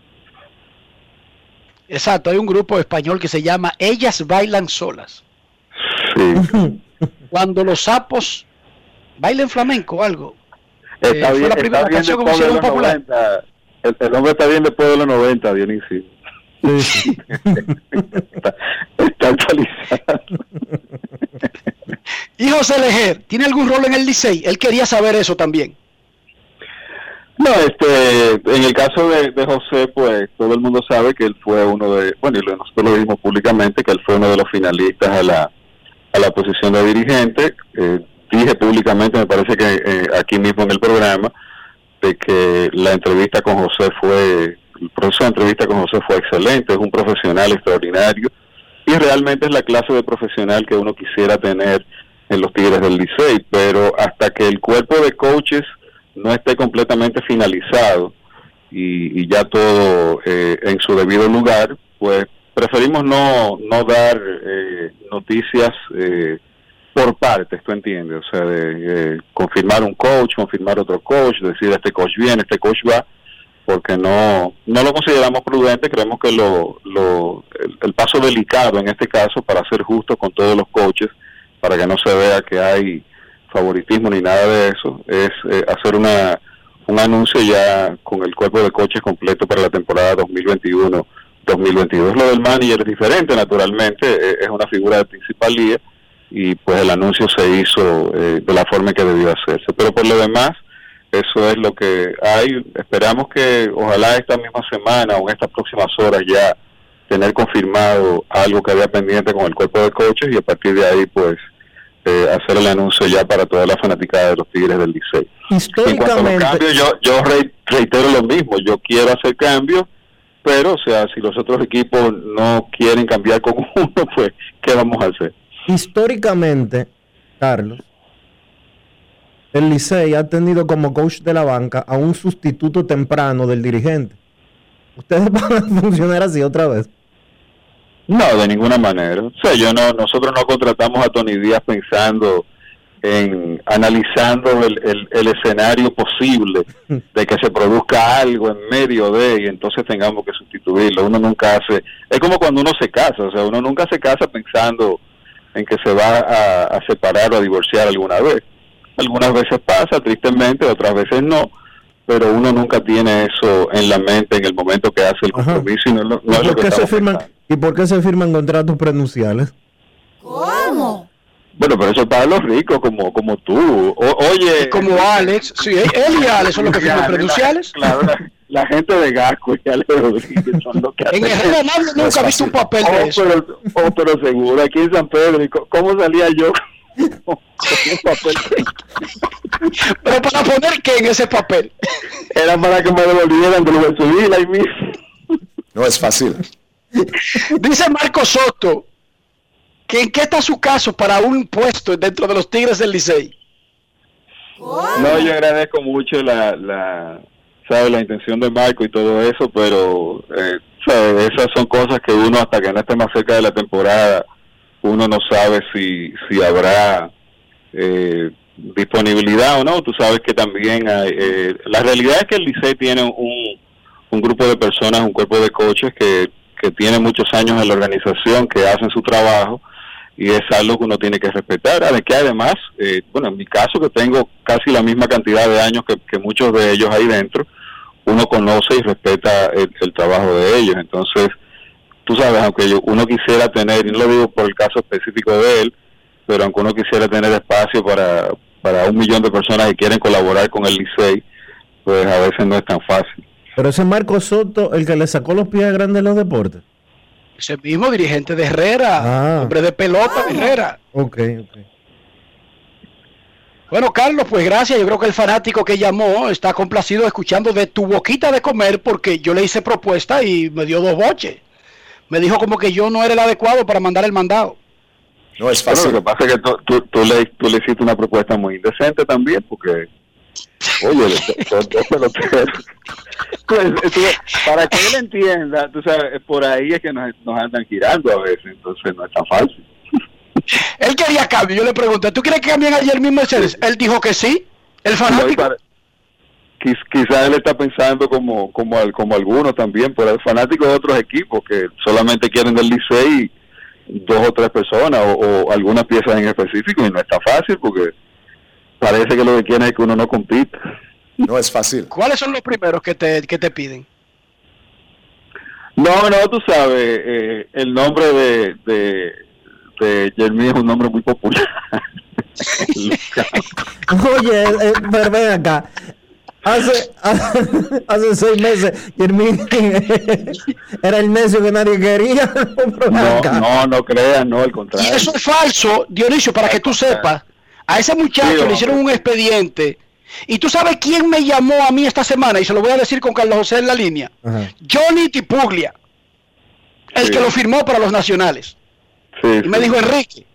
Exacto, hay un grupo español que se llama Ellas Bailan Solas.
Sí.
Cuando los sapos bailen flamenco o algo.
Está eh, bien, la primera canción que pusieron popular. El, el, hombre está bien después de los 90, Dionisio. Sí. está, está actualizado.
Y José Lejer, ¿tiene algún rol en el Licey? Él quería saber eso también.
No, este, en el caso de, José, pues todo el mundo sabe que él fue uno de, bueno, y nosotros lo dijimos públicamente, que él fue uno de los finalistas a la, a la posición de dirigente. Eh, dije públicamente, me parece que eh, aquí mismo en el programa, de que la entrevista con José fue, el proceso de entrevista con José fue excelente, es un profesional extraordinario y realmente es la clase de profesional que uno quisiera tener en los Tigres del Licey, pero hasta que el cuerpo de coaches no esté completamente finalizado y, ya todo eh, en su debido lugar, pues preferimos no, no dar eh, noticias eh, por partes, ¿tú entiendes? O sea, de confirmar un coach, confirmar otro coach, decir este coach viene, este coach va, porque no, no lo consideramos prudente, creemos que lo, lo, el paso delicado en este caso, para ser justo con todos los coaches, para que no se vea que hay favoritismo ni nada de eso, es eh, hacer una un anuncio ya con el cuerpo de coches completo para la temporada 2021-2022. Lo del manager es diferente, naturalmente, eh, es una figura de principalía y pues el anuncio se hizo eh, de la forma que debió hacerse. Pero por lo demás, eso es lo que hay. Esperamos que ojalá esta misma semana o en estas próximas horas ya tener confirmado algo que había pendiente con el cuerpo de coches y a partir de ahí pues eh, hacer el anuncio ya para toda la fanaticada de los Tigres del Licey.
Históricamente.
yo, yo reitero lo mismo, yo quiero hacer cambios, pero o sea, si los otros equipos no quieren cambiar con uno, pues ¿qué vamos a hacer?
Históricamente, Carlos, el Licey ha tenido como coach de la banca a un sustituto temprano del dirigente. ¿Ustedes van a funcionar así otra vez?
No, de ninguna manera. O sea, yo no, nosotros no contratamos a Tony Díaz pensando en analizando el, el, escenario posible de que se produzca algo en medio de y entonces tengamos que sustituirlo. Uno nunca hace, es como cuando uno se casa, o sea, uno nunca se casa pensando en que se va a, a separar o a divorciar alguna vez. Algunas veces pasa, tristemente, otras veces no pero uno nunca tiene eso en la mente en el momento que hace el compromiso y no, no
¿Y, por qué se firman, ¿Y por qué se firman contratos prenunciales?
¿Cómo?
Bueno, pero eso es para los ricos como como tú. oye,
como Alex, sí, él y Alex son los que firman prenunciales.
Claro, la, gente de Gasco y Alex Rodríguez son los que
En Herrera nadie nunca ha visto un papel de oh, eso.
Pero, oh, pero seguro, aquí en San Pedro, ¿cómo salía yo?
Pero para poner qué en ese papel.
Era para que me devolvieran de lo civil ahí mismo.
No es fácil.
Dice Marco Soto que en qué está su caso para un puesto dentro de los Tigres del Licey.
No, yo agradezco mucho la, la, ¿sabe? la intención de Marco y todo eso, pero eh, esas son cosas que uno hasta que no esté más cerca de la temporada, uno no sabe si, si habrá eh, disponibilidad o no. Tú sabes que también hay, eh, la realidad es que el Licey tiene un, un grupo de personas, un cuerpo de coches que, que tiene muchos años en la organización, que hacen su trabajo y es algo que uno tiene que respetar. Que además, eh, bueno, en mi caso que tengo casi la misma cantidad de años que, que muchos de ellos ahí dentro, uno conoce y respeta el, trabajo de ellos. Entonces, tú sabes, aunque uno quisiera tener, y no lo digo por el caso específico de él, pero aunque uno quisiera tener espacio para, para un millón de personas que quieren colaborar con el Licey, pues a veces no es tan fácil.
Pero ese Marco Soto, el que le sacó los pies a Grandes los deportes.
Ese mismo dirigente de Herrera, ah. hombre de pelota de Herrera.
Ok, ok.
Bueno, Carlos, pues gracias. Yo creo que el fanático que llamó está complacido escuchando de tu boquita de comer porque yo le hice propuesta y me dio dos boches. Me dijo como que yo no era el adecuado para mandar el mandado.
No es fácil. lo que pasa es que tú, tú, le, tú le hiciste una propuesta muy indecente también porque, oye, pues, para que él entienda, tú sabes, por ahí es que nos, nos andan girando a veces, entonces no es tan fácil.
Él quería cambio. Yo le pregunté, ¿tú quieres que cambien ayer mismo Mercedes? Él dijo que sí. El fanático.
quizás él está pensando como como como algunos también, pero el fanático de otros equipos que solamente quieren del Licey dos o tres personas o, algunas piezas en específico y no está fácil porque parece que lo que quieren es que uno no compita.
No es fácil.
¿Cuáles son los primeros que te, que te piden?
No, no, tú sabes, eh, el nombre de este, Jeremy es un nombre muy popular.
Oye, eh, pero ven acá. Hace, hace seis meses, Jeremy era el necio que nadie quería.
No, no, no creas, no, al contrario.
Y eso es falso, Dionisio, para que tú sepas. A ese muchacho le hicieron un expediente. Y tú sabes quién me llamó a mí esta semana, y se lo voy a decir con Carlos José en la línea. Johnny Tipuglia, el que lo firmó para los nacionales y me dijo, Enrique,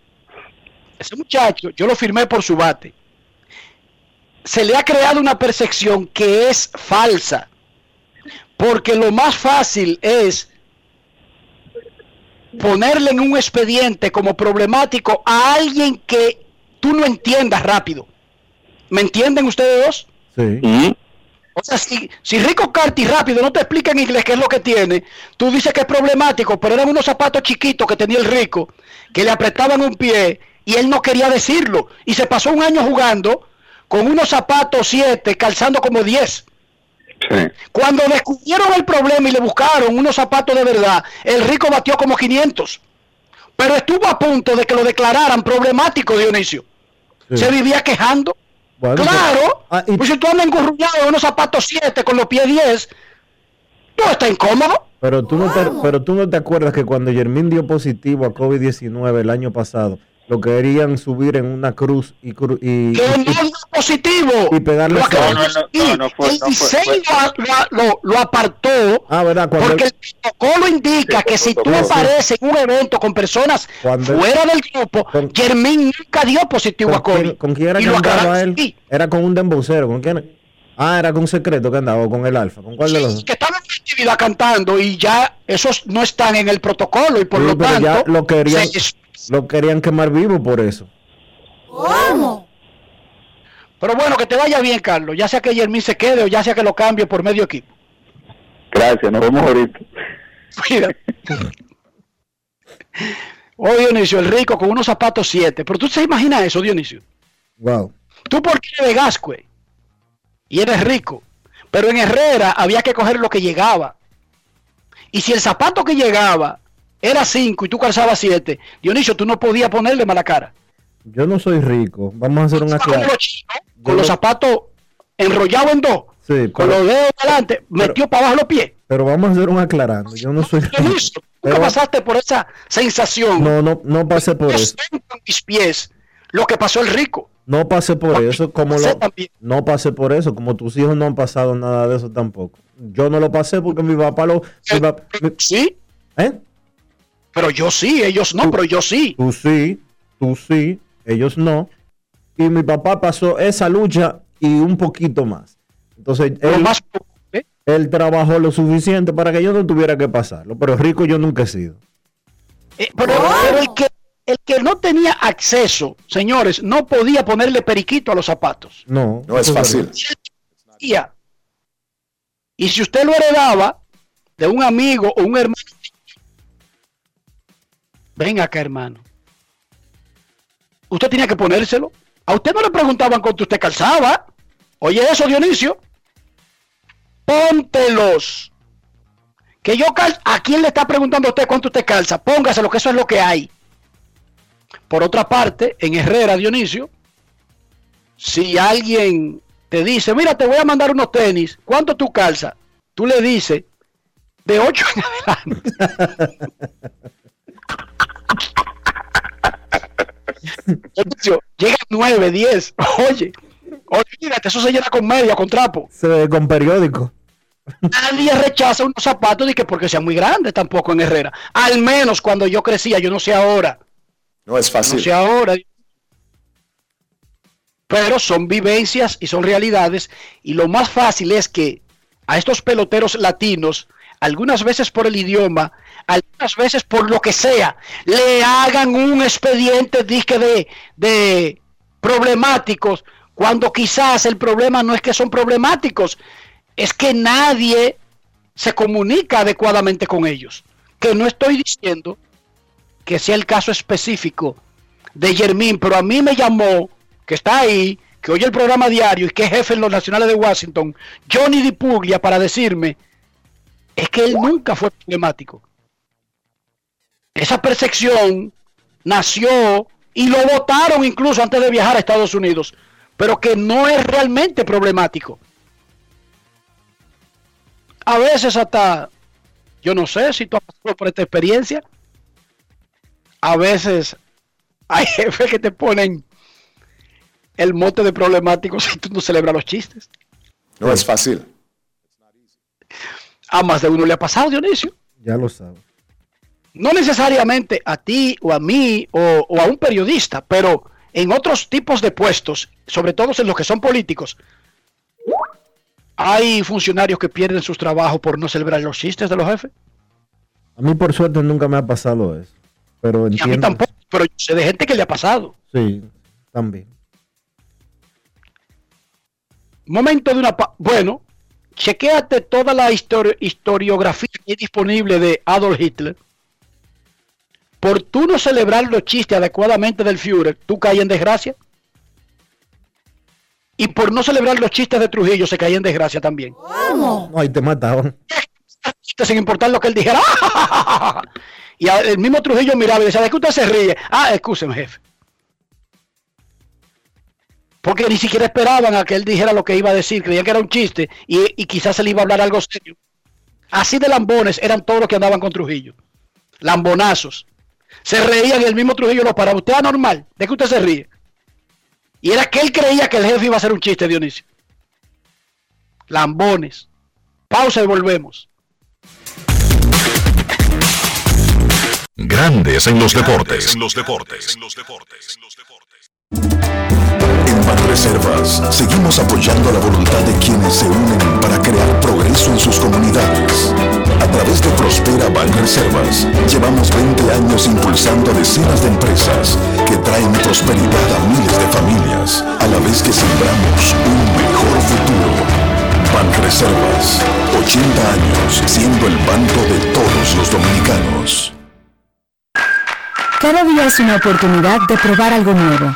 ese muchacho, yo lo firmé por su bate. Se le ha creado una percepción que es falsa. Porque lo más fácil es ponerle en un expediente como problemático a alguien que tú no entiendas rápido. ¿Me entienden ustedes dos?
Sí.
O sea, si, si Rico Carti rápido no te explica en inglés qué es lo que tiene, tú dices que es problemático, pero eran unos zapatos chiquitos que tenía el Rico, que le apretaban un pie y él no quería decirlo. Y se pasó un año jugando con unos zapatos 7, calzando como 10. Cuando descubrieron el problema y le buscaron unos zapatos de verdad, el Rico batió como 500. Pero estuvo a punto de que lo declararan problemático, Dionisio. Se vivía quejando. Claro, ah, pues si tú andas engurruñado en unos zapatos 7 con los pies 10, tú estás incómodo.
Pero tú, no te, pero tú no te acuerdas que cuando Germín dio positivo a COVID-19 el año pasado, lo querían subir en una cruz y, cru y,
que no dio positivo
y pegarle
lo, no, no, no, fue, el diseño lo, lo, apartó
ah, ¿verdad?
porque el, protocolo indica que si tú apareces en un evento con personas fuera del grupo Germín nunca dio positivo a COVID
¿con quién era que andaba él? era con un dembocero ¿con quién? Ah, era con un secreto que andaba, con el alfa. ¿Con cuál de los dos?
Que estaba en actividad cantando y ya esos no están en el protocolo y por lo tanto. Ya
lo querían, lo querían quemar vivo por eso.
¿Cómo?
Pero bueno, que te vaya bien, Carlos. Ya sea que Jermín se quede o ya sea que lo cambie por medio equipo.
Gracias, nos vemos ahorita.
Mira. Oh, Dionisio, el rico con unos zapatos 7. Pero tú te imaginas eso, Dionisio.
Wow.
Tú porque eres de Gascue y eres rico. Pero en Herrera había que coger lo que llegaba. Y si el zapato que llegaba era 5 y tú calzabas 7, Dionisio, tú no podías ponerle mala cara.
Yo no soy rico. Vamos a hacer una
clase. Con los zapatos enrollados en dos. Sí, con los dedos adelante, metió para abajo los pies.
Pero vamos a hacer un aclarando. Yo no soy rico.
Dionisio, ¿tú pasaste por esa sensación?
No, no, no pasé por eso.
mis pies lo que pasó el rico.
No pasé por eso, como lo, no pasé por eso, como tus hijos no han pasado nada de eso tampoco. Yo no lo pasé porque mi papá lo...
¿Sí?
¿Eh?
Pero yo sí, ellos no, pero yo sí.
Tú sí, tú sí, ellos no. Y mi papá pasó esa lucha y un poquito más. Entonces, él,
más,
Él trabajó lo suficiente para que yo no tuviera que pasarlo, pero rico yo nunca he sido.
Eh, pero, el, que, el que no tenía acceso, señores, no podía ponerle periquito a los zapatos.
No,
No es fácil.
Y si usted lo heredaba de un amigo o un hermano, venga acá, hermano. Usted tenía que ponérselo. A usted no le preguntaban cuánto usted calzaba. Oye, eso, Dionisio. Póntelos. Que yo cal ¿A quién le está preguntando a usted cuánto usted calza? Póngaselo, que eso es lo que hay. Por otra parte, en Herrera, Dionisio, si alguien te dice, mira, te voy a mandar unos tenis, ¿cuánto tú calzas? Tú le dices, de 8 en adelante. Llega 9, 10. Oye, olvídate, eso se llena con media, con trapo.
Se ve con periódico.
Nadie rechaza unos zapatos y que porque sean muy grandes tampoco en Herrera. Al menos cuando yo crecía, yo no sé ahora.
No es fácil.
No sé ahora. Pero son vivencias y son realidades. Y lo más fácil es que a estos peloteros latinos, algunas veces por el idioma, algunas veces por lo que sea, le hagan un expediente disque de, de problemáticos, cuando quizás el problema no es que son problemáticos, es que nadie se comunica adecuadamente con ellos. Que no estoy diciendo que sea el caso específico de Germín, pero a mí me llamó, que está ahí, que oye el programa diario y que es jefe en los nacionales de Washington, Johnny Dipuglia, para decirme, es que él nunca fue problemático. Esa percepción nació y lo votaron incluso antes de viajar a Estados Unidos, pero que no es realmente problemático. A veces hasta, yo no sé si tú has pasado por esta experiencia, a veces hay jefes que te ponen el mote de problemático si tú no celebras los chistes.
No es fácil.
A más de uno le ha pasado, Dionisio.
Ya lo sabes.
No necesariamente a ti o a mí o, o, a un periodista, pero en otros tipos de puestos, sobre todo en los que son políticos, hay funcionarios que pierden sus trabajos por no celebrar los chistes de los jefes.
A mí por suerte nunca me ha pasado eso. Pero entiendo.
Y a mí tampoco, pero yo sé de gente que le ha pasado.
Sí, también.
Momento de una... Bueno, chequéate toda la histori historiografía que es disponible de Adolf Hitler. Por tú no celebrar los chistes adecuadamente del Führer, tú caes en desgracia. Y por no celebrar los chistes de Trujillo, se cae en desgracia también.
¿Cómo? Ahí te mataron.
Sin importar lo que él dijera. y el mismo Trujillo miraba y decía, ¿de qué usted se ríe? Ah, escúcheme, jefe. Porque ni siquiera esperaban a que él dijera lo que iba a decir, creían que era un chiste y, y quizás se le iba a hablar algo serio. Así de lambones eran todos los que andaban con Trujillo. Lambonazos. Se reían y el mismo Trujillo lo paraba. ¿Usted es anormal? ¿De qué usted se ríe? Y era que él creía que el jefe iba a hacer un chiste, Dionisio. Lambones. Pausa y volvemos.
Grandes en los deportes. En los deportes. En los deportes.
En Banreservas seguimos apoyando la voluntad de quienes se unen para crear progreso en sus comunidades. A través de Prospera Banreservas llevamos 20 años impulsando decenas de empresas que traen prosperidad a miles de familias, a la vez que sembramos un mejor futuro. Banreservas, 80 años siendo el banco de todos los dominicanos.
Cada día es una oportunidad de probar algo nuevo.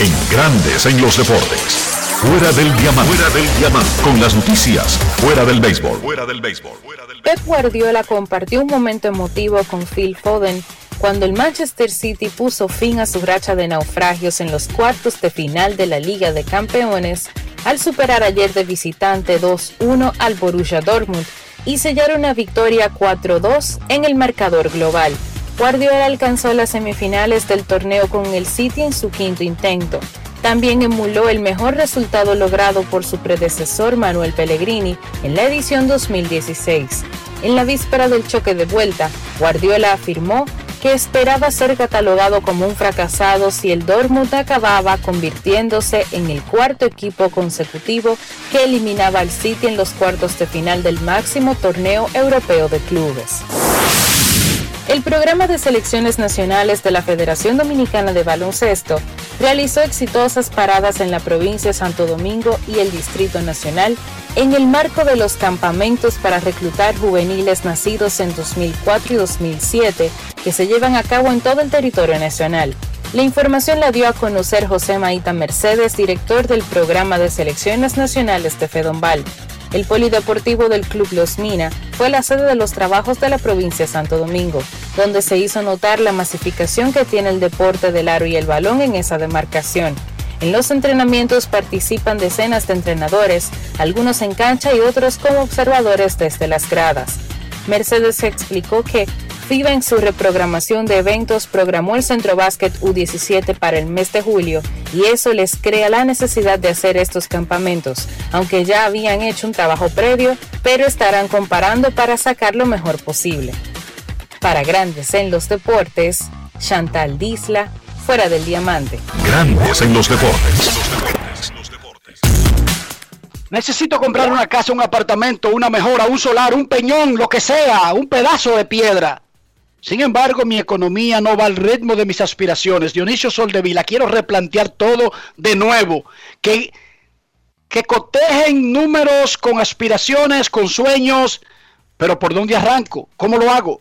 En Grandes en los Deportes. Fuera del diamante. Fuera del diamante. Con las noticias. Fuera del béisbol. Fuera del béisbol.
Pep Guardiola compartió un momento emotivo con Phil Foden cuando el Manchester City puso fin a su racha de naufragios en los cuartos de final de la Liga de Campeones al superar ayer de visitante 2-1 al Borussia Dortmund y sellar una victoria 4-2 en el marcador global. Guardiola alcanzó las semifinales del torneo con el City en su quinto intento. También emuló el mejor resultado logrado por su predecesor Manuel Pellegrini en la edición 2016. En la víspera del choque de vuelta, Guardiola afirmó que esperaba ser catalogado como un fracasado si el Dortmund acababa convirtiéndose en el cuarto equipo consecutivo que eliminaba al City en los cuartos de final del máximo torneo europeo de clubes. El programa de selecciones nacionales de la Federación Dominicana de Baloncesto realizó exitosas paradas en la provincia de Santo Domingo y el Distrito Nacional en el marco de los campamentos para reclutar juveniles nacidos en 2004 y 2007 que se llevan a cabo en todo el territorio nacional. La información la dio a conocer José Maíta Mercedes, director del programa de selecciones nacionales de Fedombal. El polideportivo del Club Los Mina fue la sede de los trabajos de la provincia de Santo Domingo, donde se hizo notar la masificación que tiene el deporte del aro y el balón en esa demarcación. En los entrenamientos participan decenas de entrenadores, algunos en cancha y otros como observadores desde las gradas. Mercedes explicó que FIBA en su reprogramación de eventos programó el Centro Básquet U17 para el mes de julio y eso les crea la necesidad de hacer estos campamentos, aunque ya habían hecho un trabajo previo, pero estarán comparando para sacar lo mejor posible. Para Grandes en los Deportes, Chantal Disla, fuera del diamante.
Grandes en los deportes.
Necesito comprar una casa, un apartamento, una mejora, un solar, un peñón, lo que sea, un pedazo de piedra. Sin embargo, mi economía no va al ritmo de mis aspiraciones. Dionisio Soldevila, quiero replantear todo de nuevo. Que, que cotejen números con aspiraciones, con sueños, pero ¿por dónde arranco? ¿Cómo lo hago?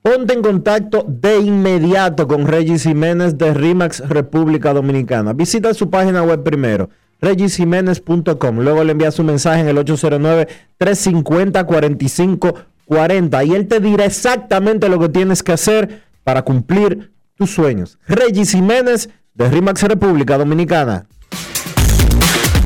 Ponte en contacto de inmediato con Regis Jiménez de RIMAX República Dominicana. Visita su página web primero, regisjiménez.com. Luego le envías un mensaje en el 809 350 45 40 y él te dirá exactamente lo que tienes que hacer para cumplir tus sueños. Regis Jiménez de RIMAX República Dominicana.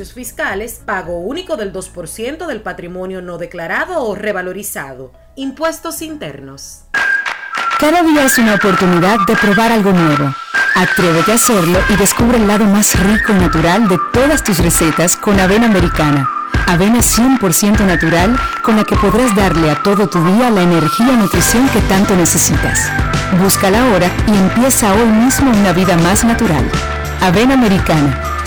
ejercicios fiscales, pago único del 2% del patrimonio no declarado, o revalorizado. Impuestos internos.
Cada día es una oportunidad de probar algo nuevo. Atrévete a hacerlo y descubre el lado más rico y natural de todas tus recetas con avena americana. Avena 100% natural con la que podrás darle a todo tu día la energía y nutrición que tanto necesitas. Búscala ahora y empieza hoy mismo una vida más natural. Avena americana,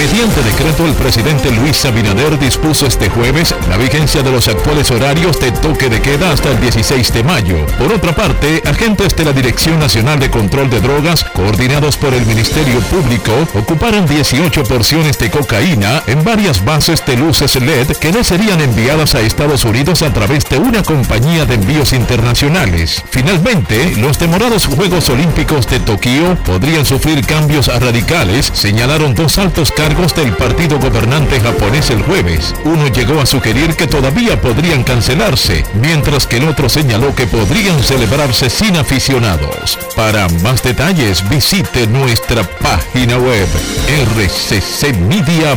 Mediante decreto, el presidente Luis Abinader dispuso este jueves la vigencia de los actuales horarios de toque de queda hasta el 16 de mayo. Por otra parte, agentes de la Dirección Nacional de Control de Drogas, coordinados por el Ministerio Público, ocuparon 18 porciones de cocaína en varias bases de luces LED que no serían enviadas a Estados Unidos a través de una compañía de envíos internacionales. Finalmente, los demorados Juegos Olímpicos de Tokio podrían sufrir cambios radicales, señalaron dos altos cargos del partido gobernante japonés el jueves. Uno llegó a sugerir que todavía podrían cancelarse, mientras que el otro señaló que podrían celebrarse sin aficionados. Para más detalles visite nuestra página web rccmedia.com.do.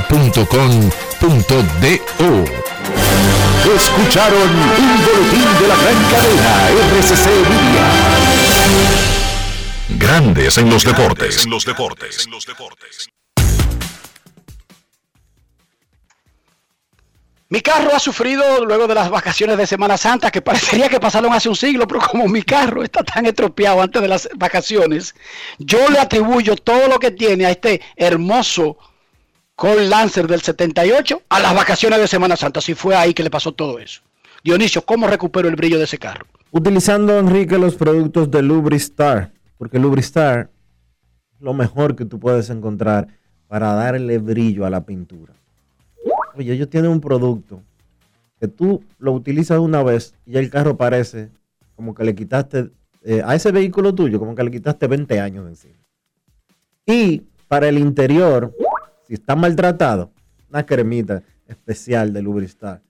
Escucharon un boletín de la gran cadena RCC Media.
Grandes en los deportes. En los deportes.
Mi carro ha sufrido luego de las vacaciones de Semana Santa, que parecería que pasaron hace un siglo, pero como mi carro está tan estropeado antes de las vacaciones, yo le atribuyo todo lo que tiene a este hermoso Col Lancer del 78 a las vacaciones de Semana Santa. Si fue ahí que le pasó todo eso. Dionisio, ¿cómo recupero el brillo de ese carro?
Utilizando, Enrique, los productos de Lubristar, porque Lubristar es lo mejor que tú puedes encontrar para darle brillo a la pintura. Oye, ellos tienen un producto que tú lo utilizas una vez y el carro parece como que le quitaste eh, a ese vehículo tuyo, como que le quitaste 20 años de encima. Y para el interior, si está maltratado, una cremita especial de Lubristar,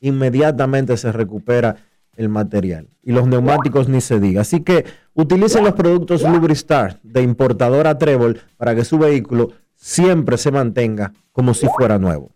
inmediatamente se recupera el material. Y los neumáticos ni se diga. Así que utilicen los productos Lubristar de importadora Trébol para que su vehículo siempre se mantenga como si fuera nuevo.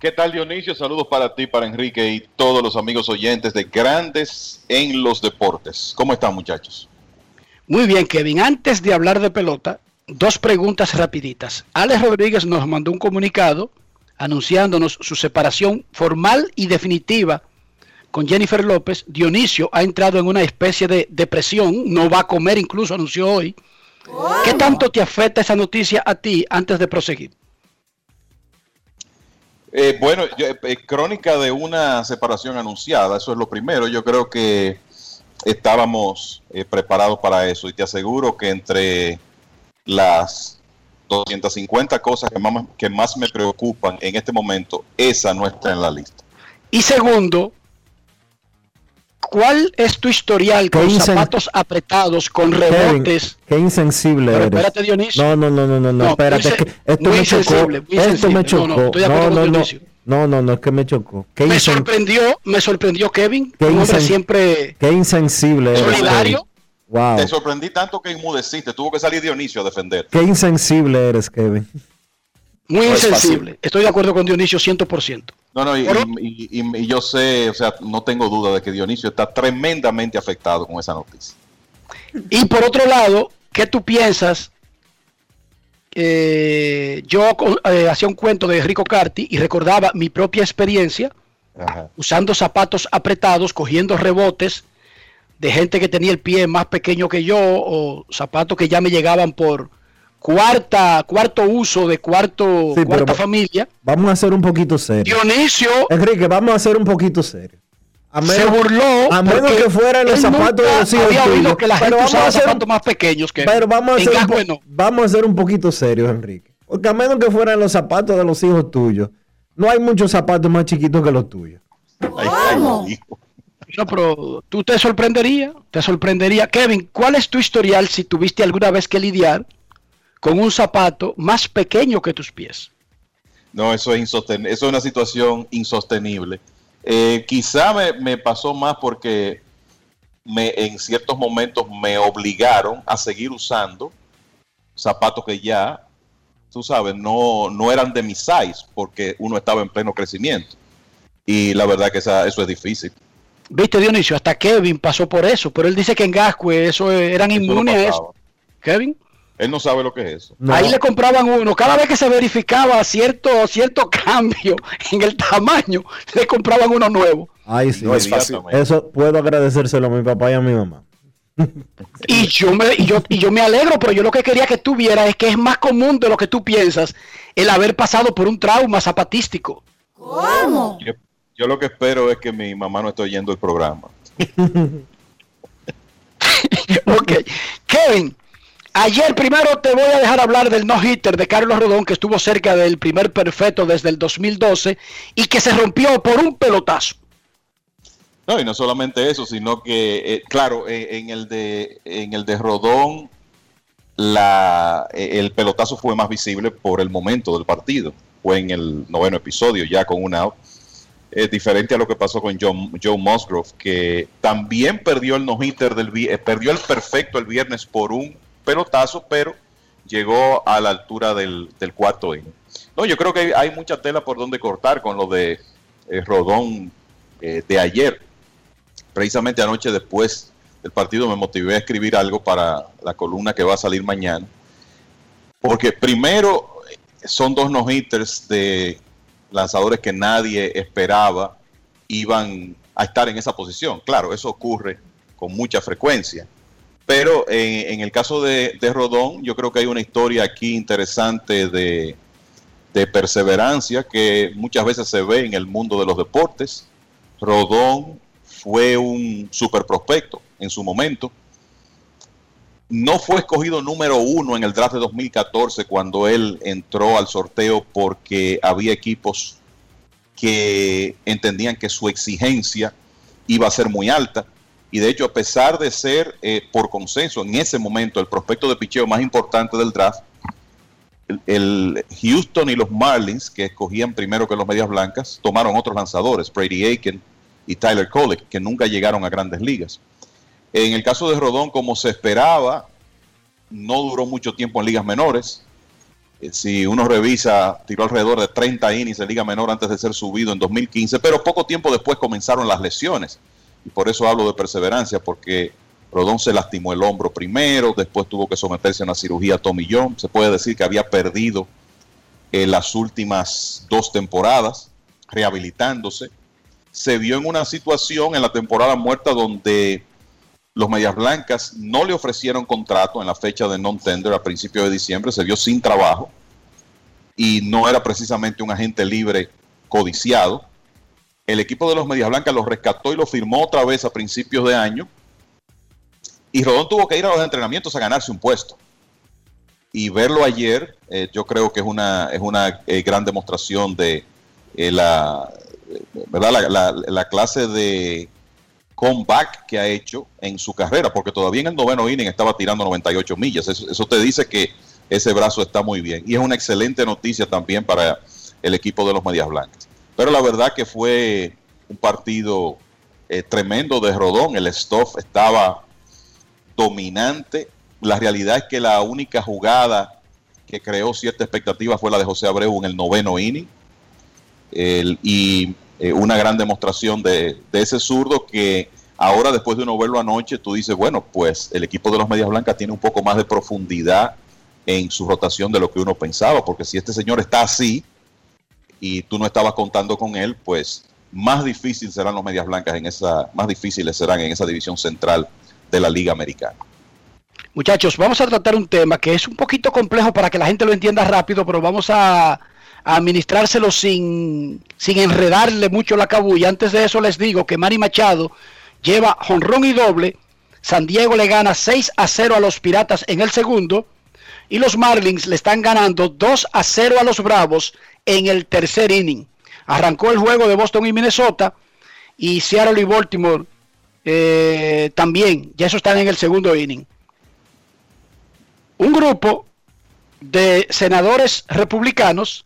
¿Qué tal Dionisio? Saludos para ti, para Enrique y todos los amigos oyentes de Grandes en los Deportes. ¿Cómo están muchachos?
Muy bien, Kevin. Antes de hablar de pelota, dos preguntas rapiditas. Alex Rodríguez nos mandó un comunicado anunciándonos su separación formal y definitiva con Jennifer López. Dionisio ha entrado en una especie de depresión, no va a comer, incluso anunció hoy. ¿Qué tanto te afecta esa noticia a ti antes de proseguir?
Eh, bueno, eh, crónica de una separación anunciada, eso es lo primero. Yo creo que estábamos eh, preparados para eso y te aseguro que entre las 250 cosas que más, que más me preocupan en este momento, esa no está en la lista.
Y segundo, ¿cuál es tu historial con zapatos apretados, con rebotes?
qué insensible eres.
Espérate, Dionisio.
No, no, no, no, no, no espérate. esto me chocó. Esto me chocó. No, no, estoy de acuerdo no, no, no, no, no, es que me chocó.
me sorprendió, me sorprendió Kevin. Qué un siempre.
Qué insensible
eres. Solidario.
Wow.
Te sorprendí tanto que inmudeciste. Tuvo que salir Dionisio a defender.
Qué insensible eres, Kevin.
Muy insensible. Estoy de acuerdo con Dionisio 100%.
No, no, y, y, yo sé, o sea, no tengo duda de que Dionisio está tremendamente afectado con esa noticia.
Y por otro lado, ¿qué tú piensas? Eh, yo eh, hacía un cuento de Rico Carti y recordaba mi propia experiencia usando zapatos apretados, cogiendo rebotes de gente que tenía el pie más pequeño que yo o zapatos que ya me llegaban por, cuarta, cuarto uso de cuarto, cuarta familia.
Vamos a ser un poquito serio.
Dionisio.
Enrique, vamos a ser un poquito serio.
se burló.
A menos que fueran los zapatos de los hijos
tuyos. que la gente pero usaba zapatos más pequeños que
Pero vamos a, ser un, vamos a ser un poquito serios, Enrique. Porque a menos que fueran los zapatos de los hijos tuyos, no hay muchos zapatos más chiquitos que los tuyos.
no, pero tú te sorprendería, te sorprendería. Kevin, ¿cuál es tu historial si tuviste alguna vez que lidiar con un zapato más pequeño que tus pies.
No, eso es insostenible. Eso es una situación insostenible. Eh, quizá me, pasó más porque me, en ciertos momentos me obligaron a seguir usando zapatos que ya, tú sabes, no, no eran de mi size porque uno estaba en pleno crecimiento. Y la verdad que esa, eso es difícil.
Viste, Dionisio, hasta Kevin pasó por eso, pero él dice que en Gascue eso eh, eran inmunes a eso. Kevin.
Él no sabe lo que es eso.
Ahí le compraban uno. Cada vez que se verificaba cierto, cierto cambio en el tamaño, le compraban uno nuevo.
Ay, sí. es fácil. Eso puedo agradecérselo a mi papá y a mi mamá.
Y yo me, y yo, y yo me alegro, pero yo lo que quería que tú vieras es que es más común de lo que tú piensas el haber pasado por un trauma zapatístico.
¿Cómo? Yo, yo lo que espero es que mi mamá no esté oyendo el programa.
ok. Kevin, Ayer primero te voy a dejar hablar del no-hitter de Carlos Rodón, que estuvo cerca del primer perfecto desde el 2012 y que se rompió por un pelotazo.
No, y no solamente eso, sino que, eh, claro, eh, en, el de, en el de Rodón, la, eh, el pelotazo fue más visible por el momento del partido. Fue en el noveno episodio, ya con un out. Diferente a lo que pasó con Joe Musgrove, que también perdió el no-hitter del perdió el perfecto el viernes por un pelotazo, pero llegó a la altura del, cuarto inning. No, yo creo que hay mucha tela por donde cortar con lo de eh, Rodón eh, de ayer. Precisamente anoche después del partido me motivé a escribir algo para la columna que va a salir mañana. Porque primero son dos no-hitters de lanzadores que nadie esperaba iban a estar en esa posición. Claro, eso ocurre con mucha frecuencia. Pero en, el caso de, Rodón, yo creo que hay una historia aquí interesante de, perseverancia que muchas veces se ve en el mundo de los deportes. Rodón fue un super prospecto en su momento. No fue escogido número uno en el draft de 2014 cuando él entró al sorteo porque había equipos que entendían que su exigencia iba a ser muy alta y de hecho, a pesar de ser eh, por consenso en ese momento el prospecto de picheo más importante del draft, el, Houston y los Marlins, que escogían primero que los Medias Blancas, tomaron otros lanzadores, Brady Aiken y Tyler Kolek, que nunca llegaron a grandes ligas. En el caso de Rodón, como se esperaba, no duró mucho tiempo en ligas menores. Eh, si uno revisa, tiró alrededor de 30 innings en liga menor antes de ser subido en 2015, pero poco tiempo después comenzaron las lesiones y por eso hablo de perseverancia, porque Rodón se lastimó el hombro primero, después tuvo que someterse a una cirugía Tommy John, se puede decir que había perdido en eh, las últimas dos temporadas, rehabilitándose, se vio en una situación en la temporada muerta donde los Medias Blancas no le ofrecieron contrato en la fecha de non-tender a principios de diciembre, se vio sin trabajo y no era precisamente un agente libre codiciado el equipo de los Medias Blancas lo rescató y lo firmó otra vez a principios de año. Y Rodón tuvo que ir a los entrenamientos a ganarse un puesto. Y verlo ayer, eh, yo creo que es una, es una eh, gran demostración de eh, la, ¿verdad? La, clase de comeback que ha hecho en su carrera, porque todavía en el noveno inning estaba tirando 98 millas. Eso, eso te dice que ese brazo está muy bien. Y es una excelente noticia también para el equipo de los Medias Blancas. Pero la verdad que fue un partido eh, tremendo de Rodón. El Stoff estaba dominante. La realidad es que la única jugada que creó cierta expectativa fue la de José Abreu en el noveno inning. y eh, una gran demostración de, ese zurdo que ahora después de uno verlo anoche, tú dices, bueno, pues el equipo de los Medias Blancas tiene un poco más de profundidad en su rotación de lo que uno pensaba, porque si este señor está así, y tú no estabas contando con él, pues más difícil serán los medias blancas en esa, más difíciles serán en esa división central de la Liga Americana.
Muchachos, vamos a tratar un tema que es un poquito complejo para que la gente lo entienda rápido, pero vamos a, administrárselo sin, sin enredarle mucho la cabulla. Antes de eso les digo que Manny Machado lleva jonrón y doble. San Diego le gana 6 a 0 a los Piratas en el segundo. Y los Marlins le están ganando 2 a 0 a los Bravos en el tercer inning. Arrancó el juego de Boston y Minnesota y Seattle y Baltimore eh, también. Ya eso están en el segundo inning. Un grupo de senadores republicanos,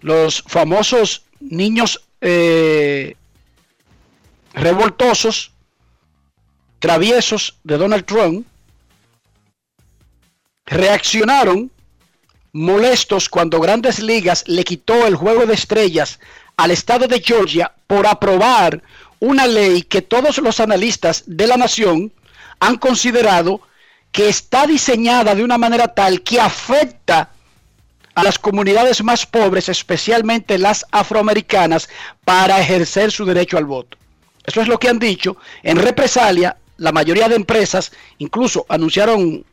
los famosos niños eh, revoltosos, traviesos de Donald Trump, reaccionaron molestos cuando Grandes Ligas le quitó el juego de estrellas al estado de Georgia por aprobar una ley que todos los analistas de la nación han considerado que está diseñada de una manera tal que afecta a las comunidades más pobres, especialmente las afroamericanas, para ejercer su derecho al voto. Eso es lo que han dicho. En represalia, la mayoría de empresas, incluso anunciaron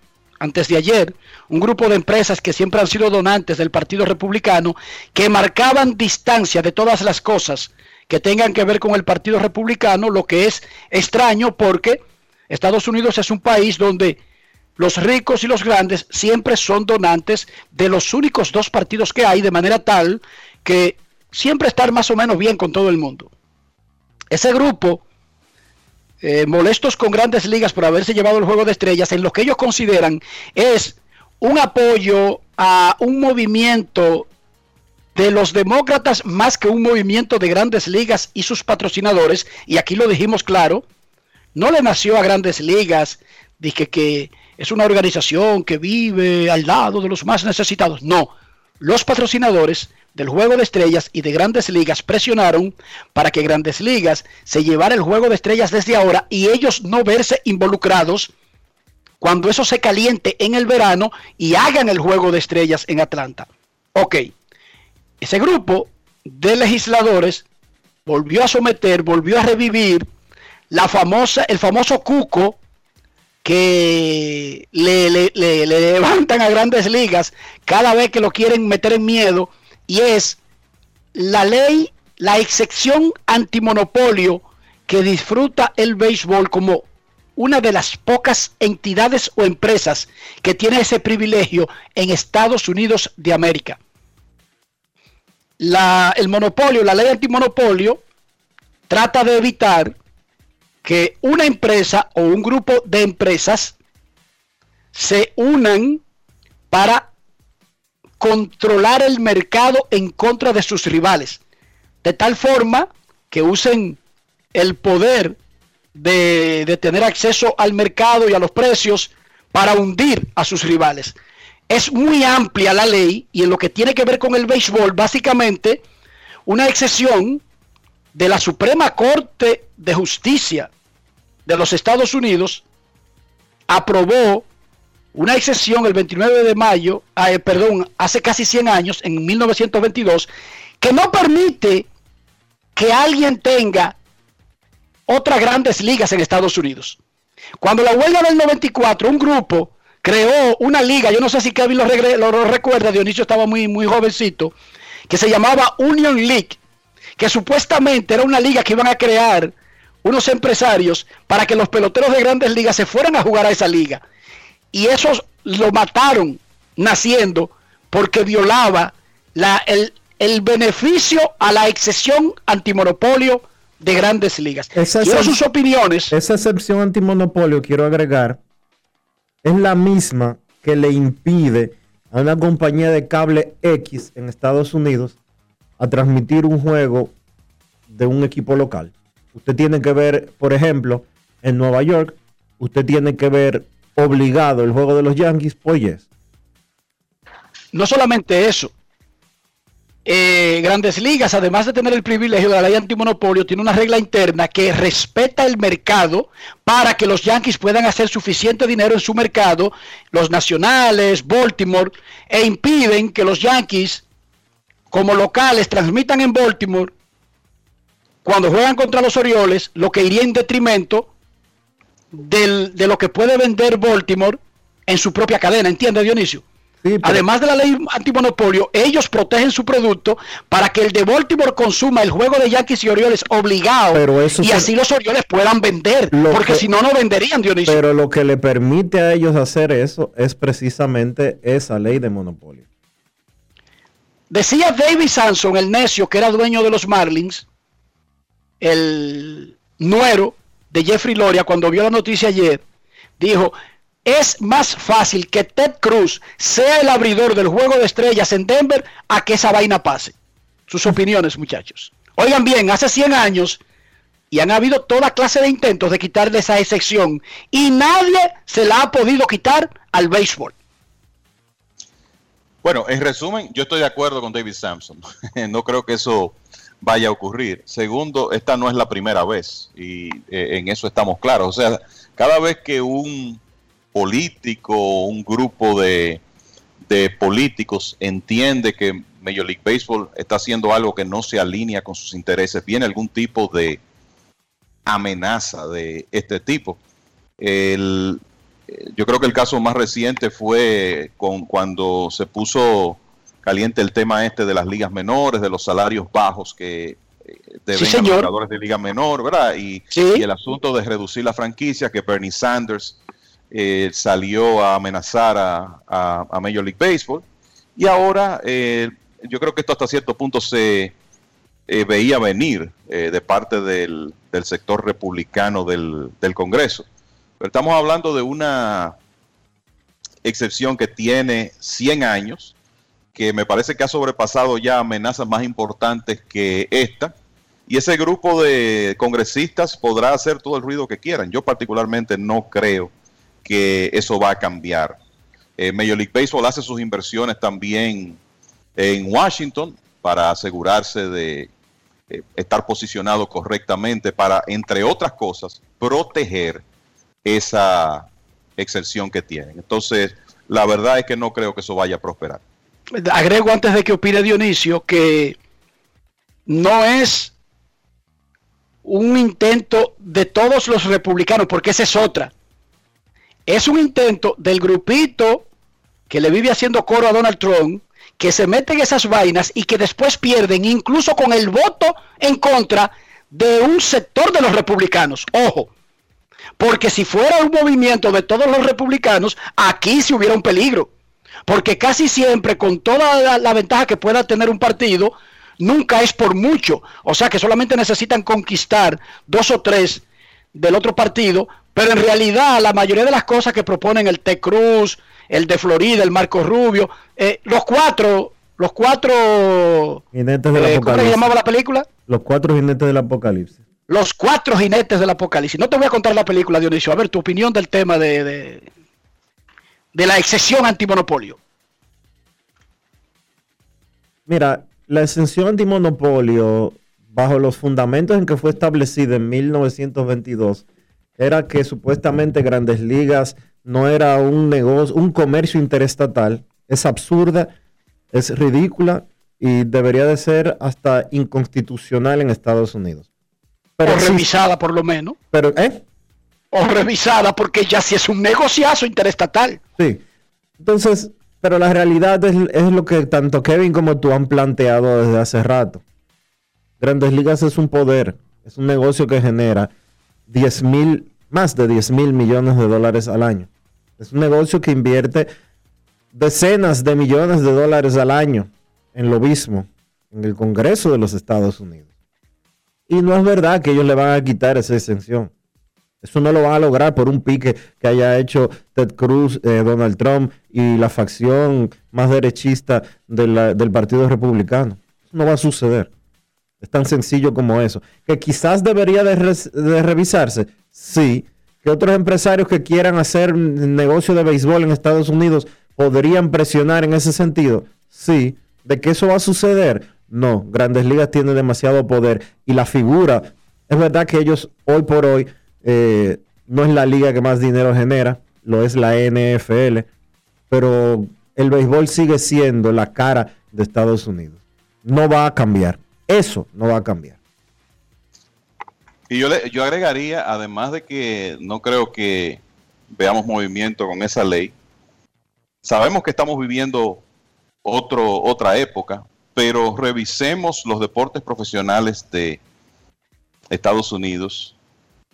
antes de ayer, un grupo de empresas que siempre han sido donantes del Partido Republicano, que marcaban distancia de todas las cosas que tengan que ver con el Partido Republicano, lo que es extraño porque Estados Unidos es un país donde los ricos y los grandes siempre son donantes de los únicos dos partidos que hay, de manera tal que siempre estar más o menos bien con todo el mundo. Ese grupo, eh, molestos con grandes ligas por haberse llevado el juego de estrellas, en lo que ellos consideran es un apoyo a un movimiento de los demócratas más que un movimiento de grandes ligas y sus patrocinadores, y aquí lo dijimos claro, no le nació a grandes ligas, dije que es una organización que vive al lado de los más necesitados. No, los patrocinadores del Juego de Estrellas y de Grandes Ligas presionaron para que Grandes Ligas se llevara el Juego de Estrellas desde ahora y ellos no verse involucrados cuando eso se caliente en el verano y hagan el Juego de Estrellas en Atlanta. Ok, ese grupo de legisladores volvió a someter, volvió a revivir la famosa, el famoso cuco que le, le, levantan a grandes ligas cada vez que lo quieren meter en miedo y es la ley, la excepción antimonopolio que disfruta el béisbol como una de las pocas entidades o empresas que tiene ese privilegio en Estados Unidos de América. La, el monopolio, la ley antimonopolio, trata de evitar que una empresa o un grupo de empresas se unan para controlar el mercado en contra de sus rivales. De tal forma que usen el poder de, tener acceso al mercado y a los precios para hundir a sus rivales. Es muy amplia la ley y en lo que tiene que ver con el béisbol, básicamente una excepción de la Suprema Corte de Justicia de los Estados Unidos aprobó una excepción el 29 de mayo, ah, eh, perdón, hace casi 100 años, en 1922, que no permite que alguien tenga otras grandes ligas en Estados Unidos. Cuando la huelga del 94, un grupo creó una liga, yo no sé si Kevin lo, recuerda, Dionisio estaba muy, muy jovencito, que se llamaba Union League, que supuestamente era una liga que iban a crear unos empresarios para que los peloteros de grandes ligas se fueran a jugar a esa liga. Y esos lo mataron naciendo porque violaba la, el, el beneficio a la excepción antimonopolio de grandes ligas.
Esa
quiero sus opiniones.
Esa excepción antimonopolio, quiero agregar, es la misma que le impide a una compañía de cable X en Estados Unidos a transmitir un juego de un equipo local. Usted tiene que ver, por ejemplo, en Nueva York, usted tiene que ver obligado el juego de los Yankees, pues
No solamente eso. Eh, Grandes Ligas, además de tener el privilegio de la ley antimonopolio, tiene una regla interna que respeta el mercado para que los Yankees puedan hacer suficiente dinero en su mercado, los nacionales, Baltimore, e impiden que los Yankees, como locales, transmitan en Baltimore cuando juegan contra los Orioles, lo que iría en detrimento de lo que puede vender Baltimore en su propia cadena, ¿entiende Dionisio? Además de la ley antimonopolio, ellos protegen su producto para que el de Baltimore consuma el juego de Yankees y Orioles obligado y así los Orioles puedan vender, porque si no, no venderían, Dionisio.
Pero lo que le permite a ellos hacer eso es precisamente esa ley de monopolio.
Decía David Sanson, el necio que era dueño de los Marlins, el nuero de Jeffrey Loria, cuando vio la noticia ayer, dijo, es más fácil que Ted Cruz sea el abridor del juego de estrellas en Denver a que esa vaina pase. Sus opiniones, muchachos. Oigan bien, hace 100 años, y han habido toda clase de intentos de quitarle esa excepción, y nadie se la ha podido quitar al béisbol.
Bueno, en resumen, yo estoy de acuerdo con David Sampson. no creo que eso vaya a ocurrir. Segundo, esta no es la primera vez y eh, en eso estamos claros. O sea, cada vez que un político, un grupo de, de políticos entiende que Major League Baseball está haciendo algo que no se alinea con sus intereses, viene algún tipo de amenaza de este tipo. El, yo creo que el caso más reciente fue con cuando se puso caliente el tema este de las ligas menores, de los salarios bajos que eh, deben
Sí,
a los jugadores de liga menor, ¿verdad? Y, y el asunto de reducir la franquicia, que Bernie Sanders eh, salió a amenazar a, a- a Major League Baseball. Y ahora eh, yo creo que esto hasta cierto punto se eh, veía venir de parte del, del sector republicano del, del Congreso. Pero estamos hablando de una excepción que tiene 100 años, que me parece que ha sobrepasado ya amenazas más importantes que esta. Y ese grupo de congresistas podrá hacer todo el ruido que quieran. Yo particularmente no creo que eso va a cambiar. Eh, Major Baseball hace sus inversiones también en Washington para asegurarse de eh, estar posicionado correctamente para, entre otras cosas, proteger esa excepción que tienen. Entonces, la verdad es que no creo que eso vaya a prosperar.
Agrego antes de que opine Dionisio que no es un intento de todos los republicanos, porque esa es otra. Es un intento del grupito que le vive haciendo coro a Donald Trump, que se mete en esas vainas y que después pierden, incluso con el voto en contra de un sector de los republicanos. Ojo, porque si fuera un movimiento de todos los republicanos, aquí sí hubiera un peligro. Porque casi siempre, con toda la, la ventaja que pueda tener un partido, nunca es por mucho. O sea que solamente necesitan conquistar dos o tres del otro partido, pero en realidad la mayoría de las cosas que proponen el Ted Cruz, el de Florida, el Marco Rubio, eh, los cuatro, los cuatro,
Jinetes del
eh, ¿cómo se llamaba la película?
Los cuatro jinetes del Apocalipsis.
Los cuatro jinetes del apocalipsis. No te voy a contar la película, Dionisio. A ver, tu opinión del tema de, de, de la excesión antimonopolio.
Mira, la exención antimonopolio, bajo los fundamentos en que fue establecida en 1922, era que supuestamente Grandes Ligas no era un negocio, un comercio interestatal. Es absurda, es ridícula y debería de ser hasta inconstitucional en Estados Unidos.
o
existe.
revisada por lo menos.
Pero, ¿eh?
O revisada porque ya si es un negociazo interestatal.
Sí. Entonces, pero la realidad es, es lo que tanto Kevin como tú han planteado desde hace rato. Grandes Ligas es un poder, es un negocio que genera 10 mil, más de 10 mil millones de dólares al año. Es un negocio que invierte decenas de millones de dólares al año en lobismo, en el Congreso de los Estados Unidos. Y no es verdad que ellos le van a quitar esa exención. Eso no lo van a lograr por un pique que haya hecho Ted Cruz, eh, Donald Trump y la facción más derechista del Partido Republicano. Eso no va a suceder. Es tan sencillo como eso. Que quizás debería de, revisarse. Sí. Que otros empresarios que quieran hacer negocio de béisbol en Estados Unidos podrían presionar en ese sentido. Sí. ¿De que eso va a suceder? No. Grandes Ligas tienen demasiado poder. Y la figura, es verdad que ellos hoy por hoy eh, no es la liga que más dinero genera, lo es la NFL, pero el béisbol sigue siendo la cara de Estados Unidos. No va a cambiar. Eso no va a cambiar.
Y yo, le, yo agregaría, además de que no creo que veamos movimiento con esa ley, sabemos que estamos viviendo otro, otra época, pero revisemos los deportes profesionales de Estados Unidos,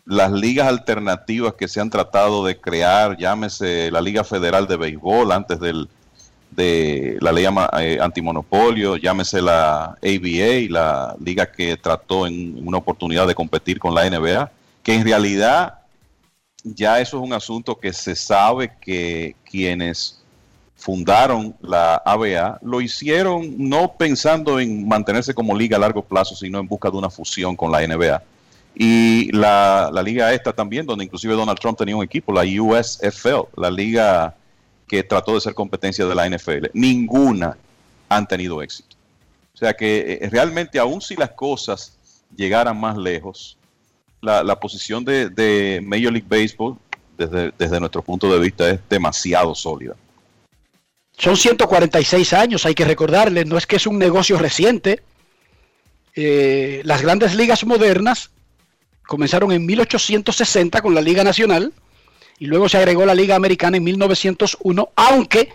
las ligas alternativas que se han tratado de crear, llámese la Liga Federal de Béisbol antes del, de la ley eh, antimonopolio, llámese la ABA, la liga que trató en una oportunidad de competir con la NBA, que en realidad ya eso es un asunto que se sabe que quienes fundaron la ABA lo hicieron no pensando en mantenerse como liga a largo plazo, sino en busca de una fusión con la NBA. Y la, la liga esta también, donde inclusive Donald Trump tenía un equipo, la USFL, la liga que trató de ser competencia de la NFL. Ninguna han tenido éxito. O sea que eh, realmente aun si las cosas llegaran más lejos, la, la posición de, de Major League Baseball desde, desde nuestro punto de vista es demasiado sólida.
Son 146 años, hay que recordarle, no es que es un negocio reciente. Eh, las grandes ligas modernas comenzaron en 1860 con la Liga Nacional y luego se agregó la Liga Americana en 1901, aunque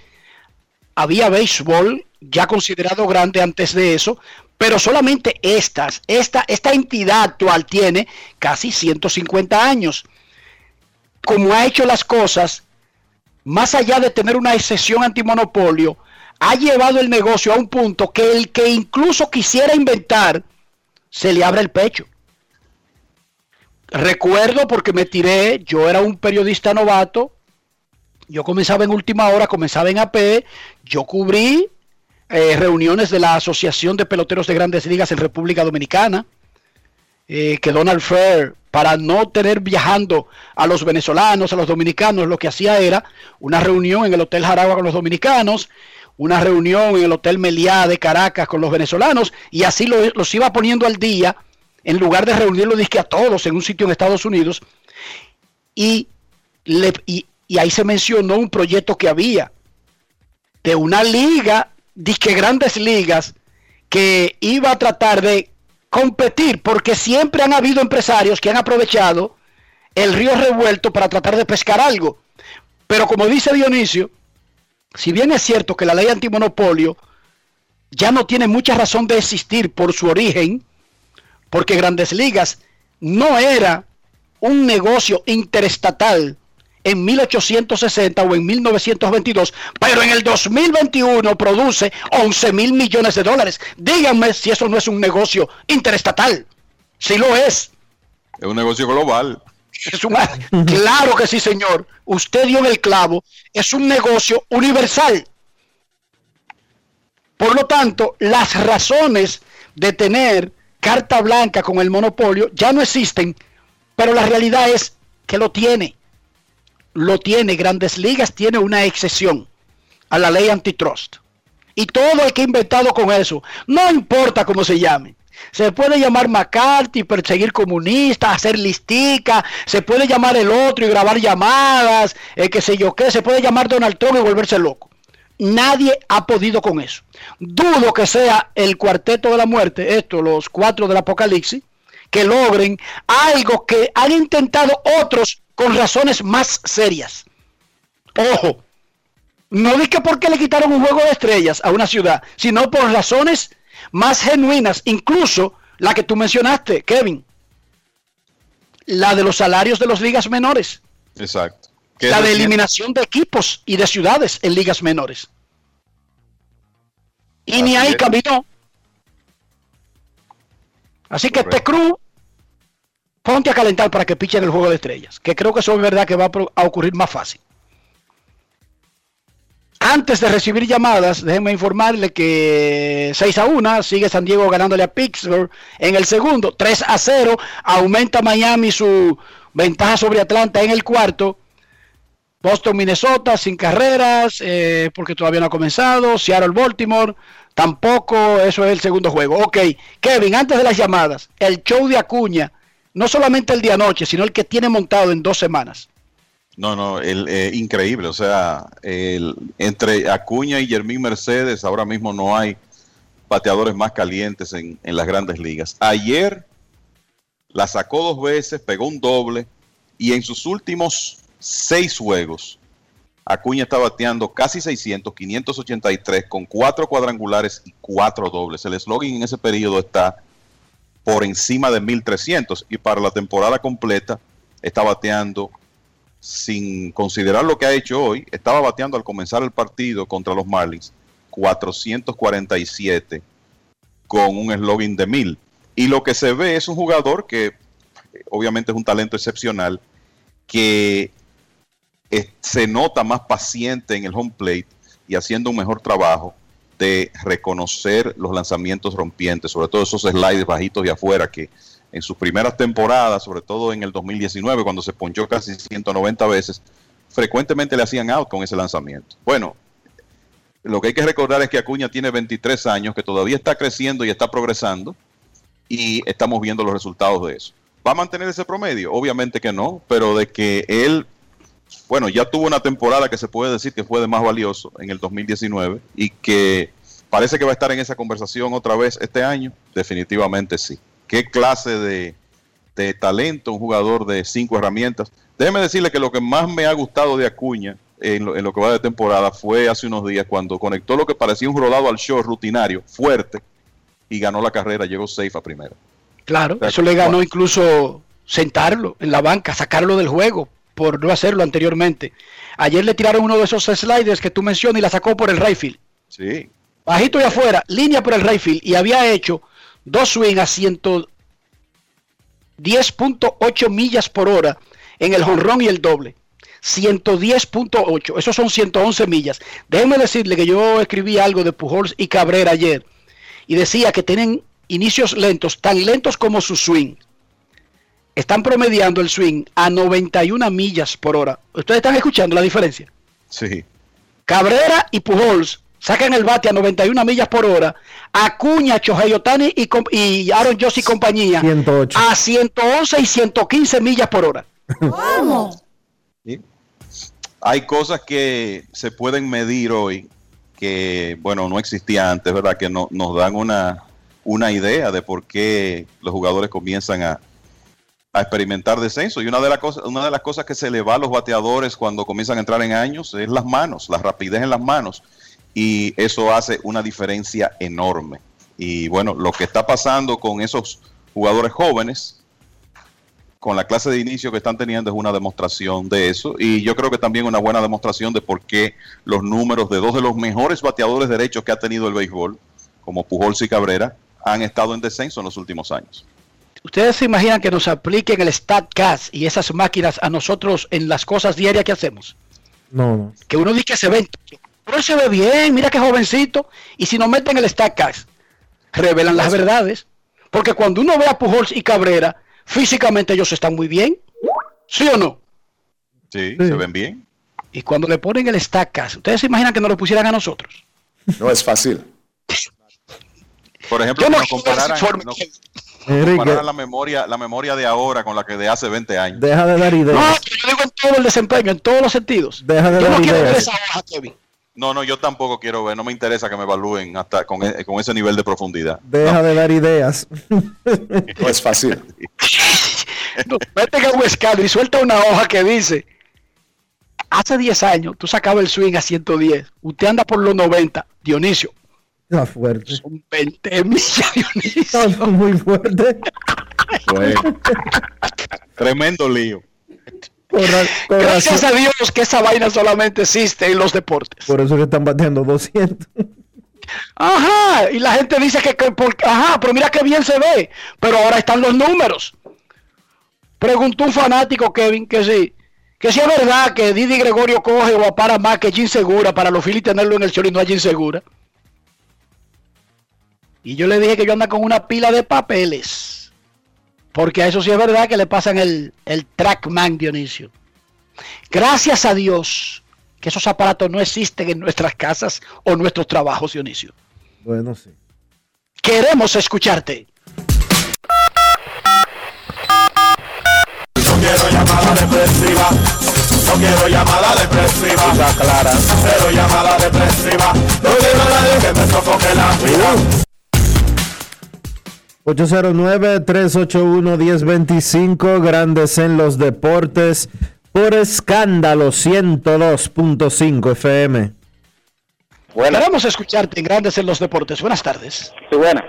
había béisbol ya considerado grande antes de eso, pero solamente estas, esta, esta entidad actual tiene casi 150 años. Como ha hecho las cosas, más allá de tener una excepción antimonopolio, ha llevado el negocio a un punto que el que incluso quisiera inventar, se le abre el pecho. Recuerdo porque me tiré, yo era un periodista novato, yo comenzaba en última hora, comenzaba en AP, yo cubrí eh, reuniones de la Asociación de Peloteros de Grandes Ligas en República Dominicana, eh, que Donald Fair, para no tener viajando a los venezolanos, a los dominicanos, lo que hacía era una reunión en el Hotel Jaragua con los dominicanos, una reunión en el Hotel Meliá de Caracas con los venezolanos, y así los iba poniendo al día, en lugar de reunirlos disque a todos en un sitio en Estados Unidos, y, y, y ahí se mencionó un proyecto que había de una liga, disque grandes ligas, que iba a tratar de competir, porque siempre han habido empresarios que han aprovechado el río revuelto para tratar de pescar algo. Pero como dice Dionisio, si bien es cierto que la ley antimonopolio ya no tiene mucha razón de existir por su origen, porque Grandes Ligas no era un negocio interestatal en 1860 o en 1922, pero en el 2021 produce 11 mil millones de dólares. Díganme si eso no es un negocio interestatal. Si lo es.
Es un negocio global.
Es un, claro que sí, señor. Usted dio en el clavo. Es un negocio universal. Por lo tanto, las razones de tener carta blanca con el monopolio ya no existen, pero la realidad es que lo tiene lo tiene, Grandes Ligas tiene una excepción a la ley antitrust. Y todo el que ha inventado con eso, no importa cómo se llame. Se puede llamar McCarthy, perseguir comunistas, hacer listica, se puede llamar el otro y grabar llamadas, eh, qué sé yo qué, se puede llamar Donald Trump y volverse loco. Nadie ha podido con eso. Dudo que sea el cuarteto de la muerte, esto, los cuatro del apocalipsis, que logren algo que han intentado otros con razones más serias. Ojo, no dije porque le quitaron un juego de estrellas a una ciudad, sino por razones más genuinas, incluso la que tú mencionaste, Kevin, la de los salarios de las ligas menores.
Exacto.
La de eliminación de equipos y de ciudades en ligas menores. Y ni ahí caminó. Así que este cruz ponte a calentar para que pichen el juego de estrellas, que creo que eso es verdad que va a ocurrir más fácil. Antes de recibir llamadas, déjenme informarle que 6 a 1 sigue San Diego ganándole a Pittsburgh en el segundo, 3 a 0, aumenta Miami su ventaja sobre Atlanta en el cuarto. Boston, Minnesota, sin carreras, eh, porque todavía no ha comenzado. Seattle, Baltimore, tampoco, eso es el segundo juego. Ok, Kevin, antes de las llamadas, el show de Acuña no solamente el día noche, sino el que tiene montado en dos semanas.
No, no, el, eh, increíble. O sea, el, entre Acuña y Jermín Mercedes ahora mismo no hay bateadores más calientes en, en, las grandes ligas. Ayer la sacó dos veces, pegó un doble y en sus últimos seis juegos Acuña está bateando casi 600, 583 con cuatro cuadrangulares y cuatro dobles. El slogan en ese periodo está por encima de 1300 y para la temporada completa está bateando sin considerar lo que ha hecho hoy, estaba bateando al comenzar el partido contra los Marlins 447 con un eslogan de 1000. Y lo que se ve es un jugador que obviamente es un talento excepcional, que se nota más paciente en el home plate y haciendo un mejor trabajo de reconocer los lanzamientos rompientes, sobre todo esos slides bajitos de afuera que en sus primeras temporadas, sobre todo en el 2019, cuando se ponchó casi 190 veces, frecuentemente le hacían out con ese lanzamiento. Bueno, lo que hay que recordar es que Acuña tiene 23 años, que todavía está creciendo y está progresando, y estamos viendo los resultados de eso. ¿Va a mantener ese promedio? Obviamente que no, pero de que él, bueno, ya tuvo una temporada que se puede decir que fue de más valioso en el 2019 y que parece que va a estar en esa conversación otra vez este año, definitivamente sí. ¿Qué clase de, de talento un jugador de cinco herramientas? Déjeme decirle que lo que más me ha gustado de Acuña en lo, en lo, que va de temporada fue hace unos días cuando conectó lo que parecía un rodado al show rutinario, fuerte, y ganó la carrera, llegó safe a primera.
Claro, eso le ganó incluso sentarlo en la banca, sacarlo del juego por no hacerlo anteriormente. Ayer le tiraron uno de esos sliders que tú mencionas y la sacó por el right
Sí.
Bajito y afuera, línea por el right y había hecho dos swings a 110.8 millas por hora en el jonrón y el doble. 110.8, esos son 111 millas. Déjenme decirle que yo escribí algo de Pujols y Cabrera ayer y decía que tienen inicios lentos, tan lentos como su swing. Están promediando el swing a 91 millas por hora. ¿Ustedes están escuchando la diferencia?
Sí.
Cabrera y Pujols sacan el bate a 91 millas por hora. Acuña, Chohei Otani y, y Aaron Joss y compañía
108.
a 111 y 115 millas por hora.
¿Cómo?
¿Sí? Hay cosas que se pueden medir hoy que, bueno, no existía antes, ¿verdad? Que no, nos dan una, una idea de por qué los jugadores comienzan a, a experimentar descenso. Y una de, las cosas, una de las cosas que se le va a los bateadores cuando comienzan a entrar en años es las manos, la rapidez en las manos. Y eso hace una diferencia enorme. Y bueno, lo que está pasando con esos jugadores jóvenes, con la clase de inicio que están teniendo, es una demostración de eso. Y yo creo que también una buena demostración de por qué los números de dos de los mejores bateadores derechos que ha tenido el béisbol, como Pujols y Cabrera, han estado en descenso en los últimos años.
¿Ustedes se imaginan que nos apliquen el StatCast y esas máquinas a nosotros en las cosas diarias que hacemos?
No, no.
Que uno dice que se ve, pero él se ve bien, mira qué jovencito. Y si nos meten el StatCast, revelan las verdades. Porque cuando uno ve a Pujols y Cabrera, físicamente ellos están muy bien. ¿Sí o no?
Sí, sí. se ven bien.
Y cuando le ponen el StatCast, ¿ustedes se imaginan que nos lo pusieran a nosotros?
No es fácil.
Por ejemplo,
Yo no
nos compararan, no- compararan la memoria, la memoria de ahora con la que de hace 20 años.
deja de dar
No,
ideas.
yo digo en todo el desempeño, en todos los sentidos.
Deja de
Yo no
dar
quiero ver
ideas.
esa hoja, Kevin.
No, no, yo tampoco quiero ver, no me interesa que me evalúen hasta con, e- con ese nivel de profundidad.
Deja de dar ideas.
No es fácil.
No, vete a un escáner y suelta una hoja que dice, hace 10 años tú sacabas el swing a 110, usted anda por los 90, Dionisio,
Está fuerte.
son 20 millas, Dionisio.
Está muy fuerte.
Bueno. Tremendo lío.
Por,
Gracias
razón.
a Dios que esa vaina solamente existe en los deportes.
Por eso que están bateando 200.
Ajá, y la gente dice que, que por- ajá, pero mira qué bien se ve, pero ahora están los números. Preguntó un fanático, Kevin, que sí, que si es verdad que Didi Gregorio coge o para más que Jim Segura para los Phillies tenerlo en el show y no a Jim Segura. Y yo le dije que yo ando con una pila de papeles. Porque a eso sí es verdad que le pasan el, el trackman, Dionisio. Gracias a Dios que esos aparatos no existen en nuestras casas o nuestros trabajos, Dionisio.
Bueno, sí.
Queremos escucharte.
No quiero llamada depresiva. No quiero llamada depresiva.
clara.
Cero llamada depresiva. No quiero a nadie que me sofoque la vida.
809-381-1025, grandes en los deportes, por escándalo 102.5 FM.
Bueno,
Queremos escucharte en Grandes en los Deportes. Buenas tardes.
sí, buena.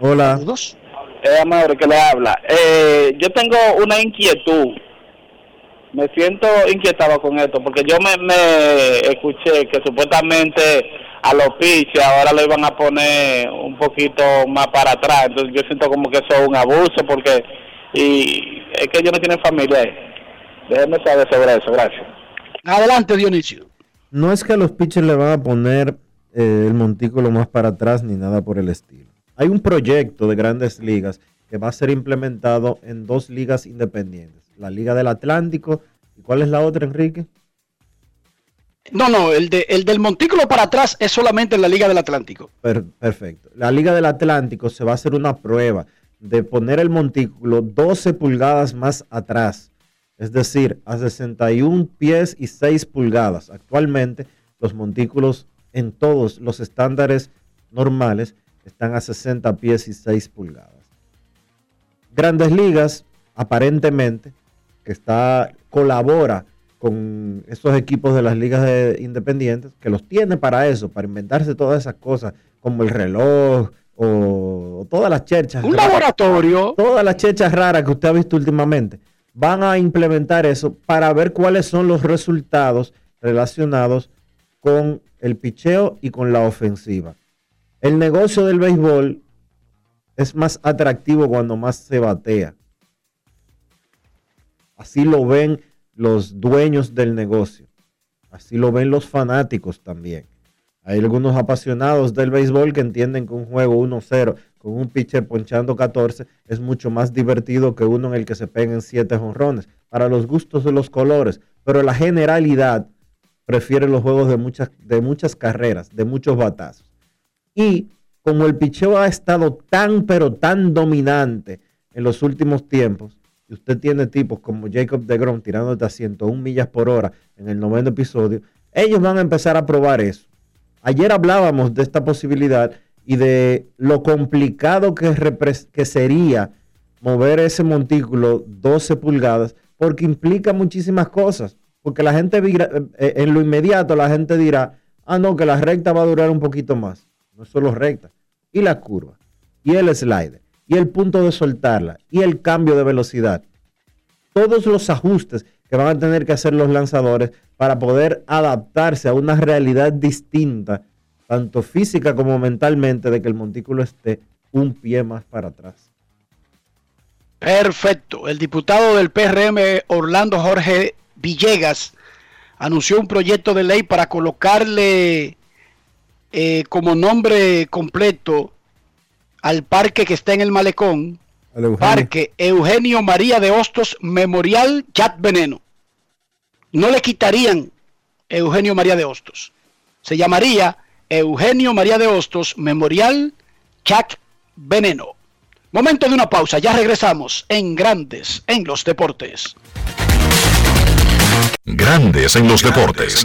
Hola.
Saludos.
Es Amable que le habla. Eh, yo tengo una inquietud. Me siento inquietado con esto porque yo me, me escuché que supuestamente a los pitches ahora lo iban a poner un poquito más para atrás. Entonces yo siento como que eso es un abuso porque y es que ellos no tienen familia ahí. Déjenme saber sobre eso. Gracias.
Adelante, Dionisio.
No es que a los pitchers le van a poner eh, el montículo más para atrás ni nada por el estilo. Hay un proyecto de grandes ligas que va a ser implementado en dos ligas independientes. La Liga del Atlántico. ¿Y cuál es la otra, Enrique?
No, no, el, de, el del montículo para atrás es solamente en la Liga del Atlántico.
Per- perfecto. La Liga del Atlántico se va a hacer una prueba de poner el montículo 12 pulgadas más atrás, es decir, a 61 pies y 6 pulgadas. Actualmente los montículos en todos los estándares normales están a 60 pies y 6 pulgadas. Grandes Ligas, aparentemente, que está colabora con esos equipos de las ligas de- independientes, que los tiene para eso, para inventarse todas esas cosas, como el reloj o, o todas las cherchas.
Un
raras-
laboratorio.
Todas las cherchas raras que usted ha visto últimamente. Van a implementar eso para ver cuáles son los resultados relacionados con el picheo y con la ofensiva. El negocio del béisbol es más atractivo cuando más se batea. Así lo ven los dueños del negocio. Así lo ven los fanáticos también. Hay algunos apasionados del béisbol que entienden que un juego 1-0 con un pitcher ponchando 14 es mucho más divertido que uno en el que se peguen 7 jonrones. Para los gustos de los colores. Pero la generalidad prefiere los juegos de muchas, de muchas carreras, de muchos batazos. Y como el picheo ha estado tan, pero tan dominante en los últimos tiempos, y usted tiene tipos como Jacob DeGrom tirándote a 101 millas por hora en el noveno episodio, ellos van a empezar a probar eso. Ayer hablábamos de esta posibilidad y de lo complicado que, que sería mover ese montículo 12 pulgadas, porque implica muchísimas cosas. Porque la gente, vira- eh, en lo inmediato, la gente dirá, ah, no, que la recta va a durar un poquito más. No solo recta. Y la curva, y el slider, y el punto de soltarla, y el cambio de velocidad. Todos los ajustes que van a tener que hacer los lanzadores para poder adaptarse a una realidad distinta, tanto física como mentalmente, de que el montículo esté un pie más para atrás.
Perfecto. El diputado del PRM, Orlando Jorge Villegas, anunció un proyecto de ley para colocarle eh, como nombre completo al parque que está en el malecón,
Eugenio.
Parque Eugenio María de Hostos Memorial Chat Veneno. No le quitarían Eugenio María de Hostos. Se llamaría Eugenio María de Hostos Memorial Chat Veneno. Momento de una pausa, ya regresamos en Grandes en los Deportes.
Grandes en los deportes.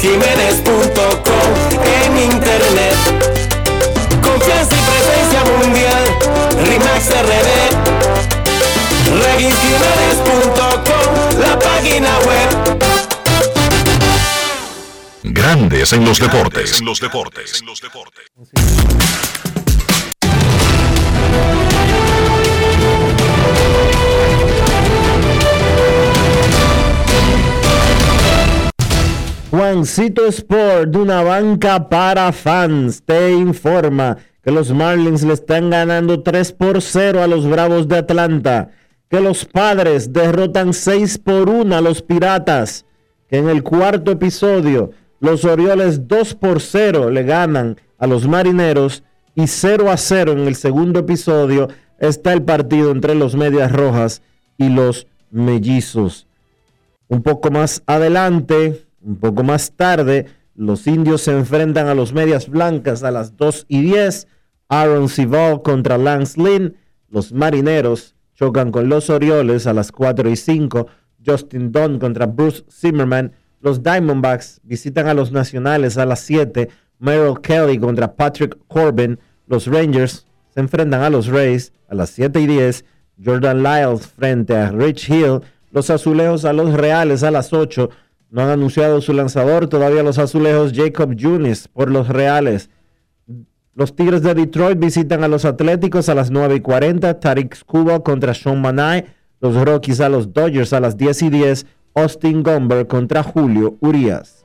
regisjiménez.com en internet. Confianza y presencia mundial, RIMAX RD. regisjiménez.com, la página web.
Grandes en los deportes. En los deportes.
Juancito Sport, de una banca para fans, te informa que los Marlins le están ganando 3 por 0 a los Bravos de Atlanta, que los Padres derrotan 6 por 1 a los Piratas, que en el cuarto episodio los Orioles 2 por 0 le ganan a los Marineros y 0 a 0 en el segundo episodio está el partido entre los Medias Rojas y los Mellizos. Un poco más adelante, un poco más tarde, los indios se enfrentan a los medias blancas a las 2 y 10. Aaron Civil contra Lance Lynn. Los marineros chocan con los Orioles a las 4 y 5. Justin Dunn contra Bruce Zimmerman. Los Diamondbacks visitan a los Nacionales a las 7. Merrill Kelly contra Patrick Corbin. Los Rangers se enfrentan a los Rays a las 7 y 10. Jordan Lyles frente a Rich Hill. Los Azulejos a los Reales a las 8. No han anunciado su lanzador todavía los Azulejos. Jacob Junis por los Reales. Los Tigres de Detroit visitan a los Atléticos a las 9 y 40. Tariq Cuba contra Sean Manai. Los Rockies a los Dodgers a las 10 y 10. Austin Gomber contra Julio Urias.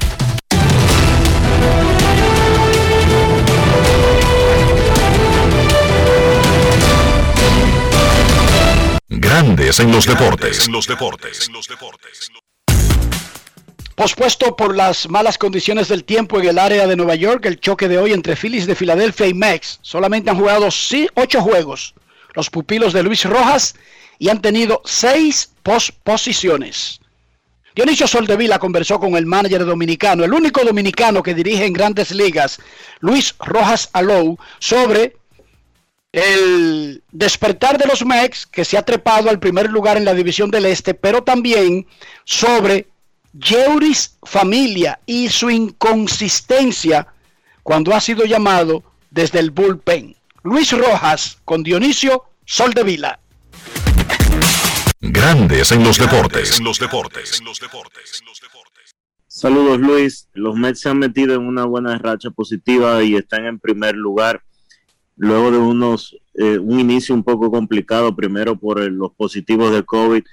Grandes en los deportes. En los deportes.
Pospuesto por las malas condiciones del tiempo en el área de Nueva York, el choque de hoy entre Phillies de Filadelfia y Mex. Solamente han jugado sí, ocho juegos los pupilos de Luis Rojas y han tenido seis posposiciones. Dionisio Soldevila conversó con el manager dominicano, el único dominicano que dirige en grandes ligas, Luis Rojas Alou, sobre el despertar de los Mex, que se ha trepado al primer lugar en la división del Este, pero también sobre Jeuris Familia y su inconsistencia cuando ha sido llamado desde el bullpen. Luis Rojas con Dionisio Soldevila.
Grandes en los deportes. En los deportes.
Saludos Luis, los Mets se han metido en una buena racha positiva y están en primer lugar luego de unos eh, un inicio un poco complicado, primero por los positivos de COVID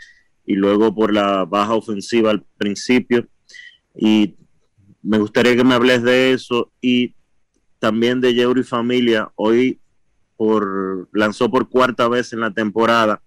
y luego por la baja ofensiva al principio. Y me gustaría que me hables de eso y también de Yeuri Familia. Hoy por, lanzó por cuarta vez en la temporada.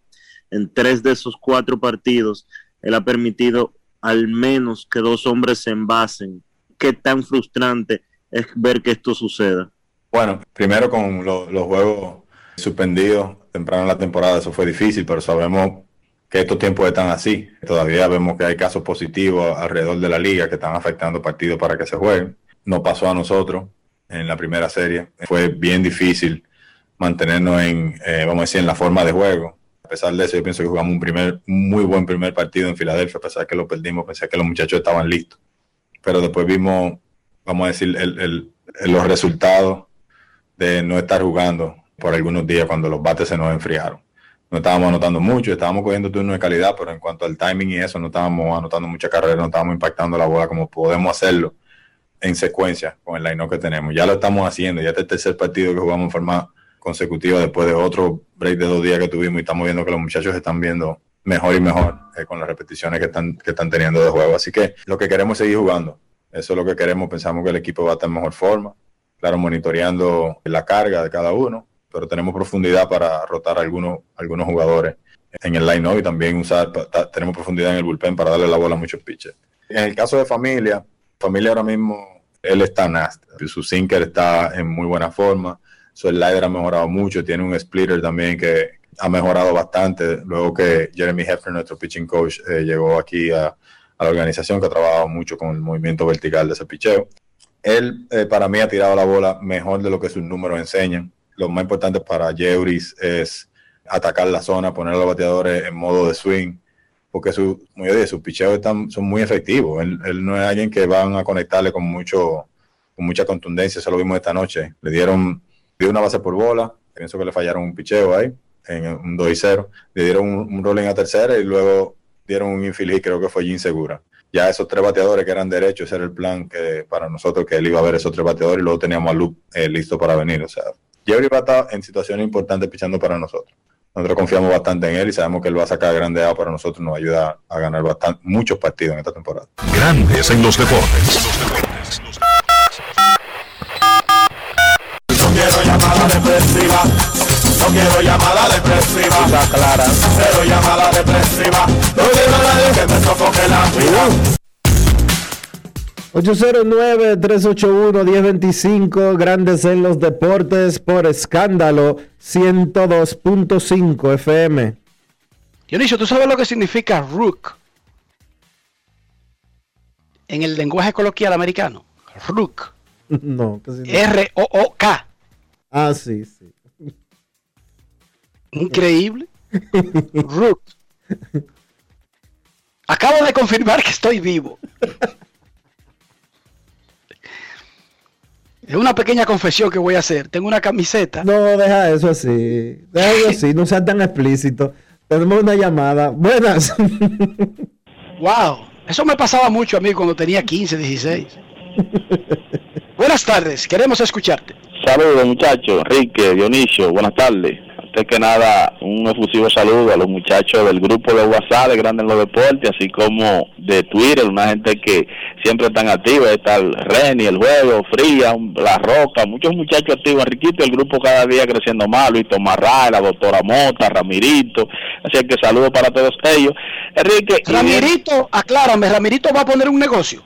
En tres de esos cuatro partidos, él ha permitido al menos que dos hombres se envasen. Qué tan frustrante es ver que esto suceda.
Bueno, primero con los juegos suspendidos temprano en la temporada, eso fue difícil, pero sabemos que estos tiempos están así. Todavía vemos que hay casos positivos alrededor de la liga que están afectando partidos para que se jueguen. No pasó a nosotros en la primera serie. Fue bien difícil mantenernos en, eh, vamos a decir, en la forma de juego. A pesar de eso, yo pienso que jugamos un primer, muy buen primer partido en Filadelfia, a pesar de que lo perdimos, pensé que los muchachos estaban listos. Pero después vimos, vamos a decir, los resultados de no estar jugando por algunos días cuando los bates se nos enfriaron. No estábamos anotando mucho, estábamos cogiendo turnos de calidad, pero en cuanto al timing y eso, no estábamos anotando mucha carrera, no estábamos impactando la bola como podemos hacerlo en secuencia con el line que tenemos. Ya lo estamos haciendo, ya este es el tercer partido que jugamos en forma consecutiva después de otro break de dos días que tuvimos y estamos viendo que los muchachos están viendo mejor y mejor eh, con las repeticiones que están, que están teniendo de juego. Así que lo que queremos es seguir jugando. Eso es lo que queremos. Pensamos que el equipo va a estar en mejor forma claro, monitoreando la carga de cada uno, pero tenemos profundidad para rotar algunos, algunos jugadores en el line-up y también usar, tenemos profundidad en el bullpen para darle la bola a muchos pitchers. En el caso de familia, familia ahora mismo, él está nasty, su sinker está en muy buena forma, su slider ha mejorado mucho, tiene un splitter también que ha mejorado bastante, luego que Jeremy Hefner, nuestro pitching coach, eh, llegó aquí a, a, la organización que ha trabajado mucho con el movimiento vertical de ese picheo él eh, para mí ha tirado la bola mejor de lo que sus números enseñan. Lo más importante para Jeuris es atacar la zona, poner a los bateadores en modo de swing, porque su, como yo dije, sus picheos están, son muy efectivos. Él, no es alguien que van a conectarle con mucho con mucha contundencia, eso lo vimos esta noche. Le dieron dio una base por bola, pienso que le fallaron un picheo ahí, en un 2 y 0. Le dieron un, rolling a tercera y luego dieron un infield creo que fue insegura ya esos tres bateadores que eran derechos, ese era el plan que para nosotros, que él iba a ver esos tres bateadores y luego teníamos a Luke eh, listo para venir. O sea, Jerry va a estar en situaciones importantes pichando para nosotros. Nosotros confiamos bastante en él y sabemos que él va a sacar grande A para nosotros, nos ayuda a ganar bastante, muchos partidos en esta temporada.
Grandes en los deportes.
Quiero llamada depresiva. clara. Cero llamada depresiva. No quiero a nadie que me sofoque la vida.
809-381-1025, Grandes en los Deportes por escándalo 102.5 FM.
Dionisio, ¿tú sabes lo que significa rook? En el lenguaje coloquial americano. Rook.
No.
R-O-O-K.
Ah, sí, sí.
Increíble. Root. Acabo de confirmar que estoy vivo. Es una pequeña confesión que voy a hacer. Tengo una camiseta.
No, deja eso así. Deja eso así, no seas tan explícito. Tenemos una llamada. Buenas.
Wow. Eso me pasaba mucho a mí cuando tenía 15, 16. Buenas tardes, queremos escucharte.
Saludos muchachos, Enrique, Dionisio, buenas tardes. Antes que nada, un efusivo saludo a los muchachos del grupo de WhatsApp de Grandes en los Deportes, así como de Twitter, una gente que siempre están activa, está el Reni, el Juego, Fría, La Roca, muchos muchachos activos, Enriquito, el grupo cada día creciendo más, Luis Tomarra, la doctora Mota, Ramirito, así que saludos para todos ellos. Enrique,
Ramirito, aclárame, Ramirito va a poner un negocio.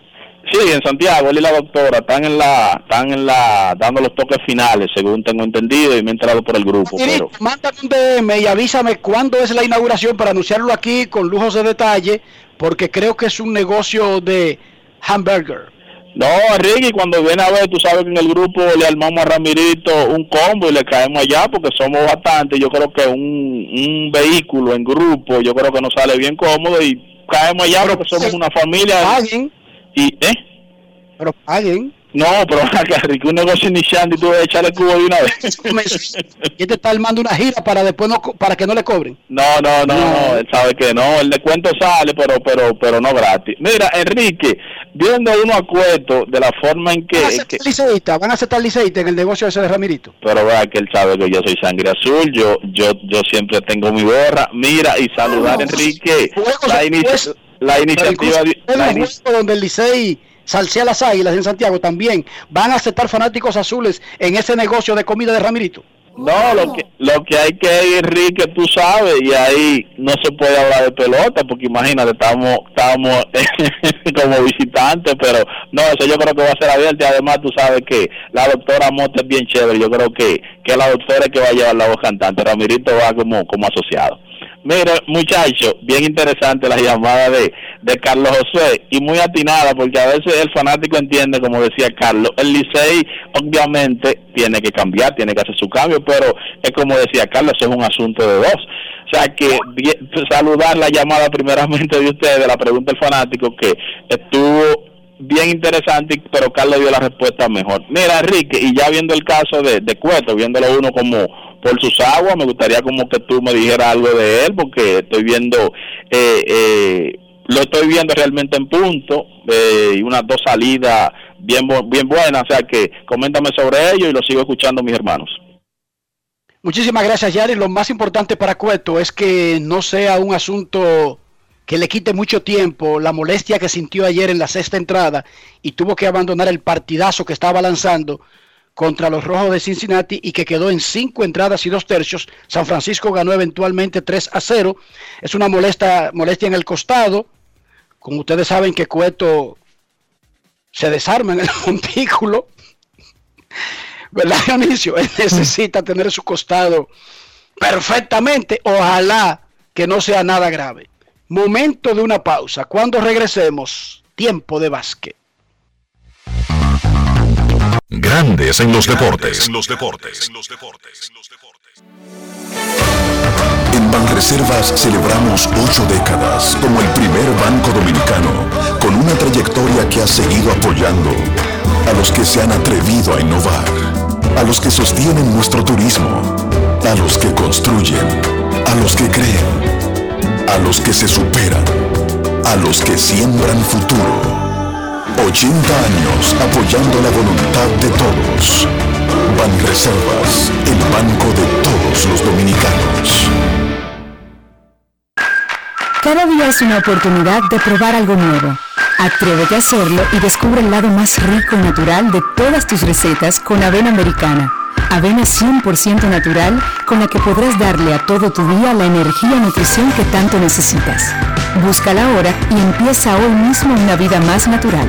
Sí, en Santiago, él y la doctora están en la, están en la, dando los toques finales, según tengo entendido, y me he enterado por el grupo, pero
mándame un DM y avísame cuándo es la inauguración para anunciarlo aquí con lujos de detalle, porque creo que es un negocio de hamburger.
No, Enrique, cuando viene a ver, tú sabes que en el grupo le armamos a Ramirito un combo y le caemos allá porque somos bastantes. Yo creo que un, un vehículo en grupo, yo creo que nos sale bien cómodo y caemos allá porque somos una familia.
Paguen.
Y, ¿eh?
Pero paguen.
No, pero acá, un negocio iniciante y tú debes echarle cubo de una vez.
Y te está armando una gira para después no, para que no le cobren.
No, no, no, no, él sabe que no, el descuento sale, pero pero pero no gratis. Mira, Enrique, viendo uno a de la forma en que,
Van a
que-
van a aceptar liceísta en el negocio ese de Ramirito.
pero vea que él sabe que yo soy sangre azul, yo yo yo siempre tengo mi gorra. Mira, y saludar a Enrique, la, inici- la iniciativa la
el juego donde el Licey salsea las águilas en Santiago también van a aceptar fanáticos azules en ese negocio de comida de Ramirito.
No, lo que, lo que hay que ir, Enrique, tú sabes, y ahí no se puede hablar de pelota, porque imagínate, estamos, estamos como visitantes, pero no, eso yo creo que va a ser abierto, y además tú sabes que la doctora Mota es bien chévere, yo creo que, que la doctora es que va a llevar la voz cantante, Ramirito va como, como asociado. Mire, muchacho, bien interesante la llamada de, de Carlos José y muy atinada porque a veces el fanático entiende, como decía Carlos, el Licey obviamente tiene que cambiar, tiene que hacer su cambio, pero es como decía Carlos, es un asunto de dos. O sea que saludar la llamada primeramente de ustedes, la pregunta del fanático que estuvo bien interesante, pero Carlos dio la respuesta mejor. Mira, Enrique, y ya viendo el caso de, de Cueto, viéndolo uno como por sus aguas, me gustaría como que tú me dijeras algo de él, porque estoy viendo, eh, eh, lo estoy viendo realmente en punto, eh, unas dos salidas bien, bien buenas, o sea que coméntame sobre ello y lo sigo escuchando mis hermanos.
Muchísimas gracias, Yari. Lo más importante para Cueto es que no sea un asunto que le quite mucho tiempo la molestia que sintió ayer en la sexta entrada y tuvo que abandonar el partidazo que estaba lanzando contra los Rojos de Cincinnati y que quedó en cinco entradas y dos tercios. San Francisco ganó eventualmente 3 a 0. Es una molesta, molestia en el costado. Como ustedes saben que Cueto se desarma en el montículo. ¿Verdad, Dionisio? Él necesita tener su costado perfectamente. Ojalá que no sea nada grave. Momento de una pausa. Cuando regresemos, tiempo de básquet.
Grandes en los deportes.
En Banreservas celebramos ocho décadas como el primer banco dominicano con una trayectoria que ha seguido apoyando a los que se han atrevido a innovar, a los que sostienen nuestro turismo, a los que construyen, a los que creen, a los que se superan, a los que siembran futuro. 80 años apoyando la voluntad de todos. Banreservas, el banco de todos los dominicanos.
Cada día es una oportunidad de probar algo nuevo. Atrévete a hacerlo y descubre el lado más rico y natural de todas tus recetas con avena americana. Avena 100% natural con la que podrás darle a todo tu día la energía y nutrición que tanto necesitas. Búscala ahora y empieza hoy mismo una vida más natural.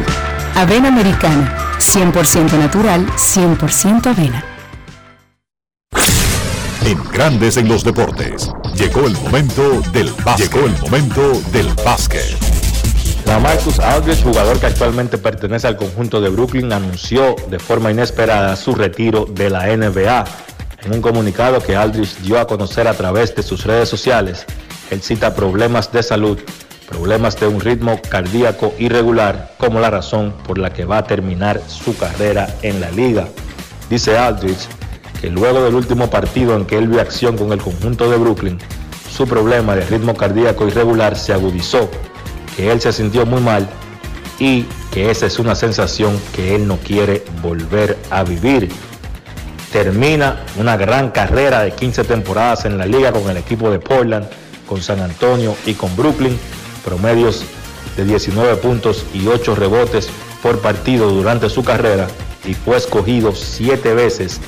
Avena americana, 100% natural, 100% avena.
En Grandes en los deportes. Llegó el momento del básquet. Llegó el momento del básquet.
La Marcus Aldridge, jugador que actualmente pertenece al conjunto de Brooklyn, anunció de forma inesperada su retiro de la NBA. En un comunicado que Aldridge dio a conocer a través de sus redes sociales, él cita problemas de salud, problemas de un ritmo cardíaco irregular como la razón por la que va a terminar su carrera en la liga. Dice Aldridge que luego del último partido en que él vio acción con el conjunto de Brooklyn, su problema de ritmo cardíaco irregular se agudizó que él se sintió muy mal y que esa es una sensación que él no quiere volver a vivir. Termina una gran carrera de 15 temporadas en la liga con el equipo de Portland, con San Antonio y con Brooklyn, promedios de 19 puntos y 8 rebotes por partido durante su carrera y fue escogido 7 veces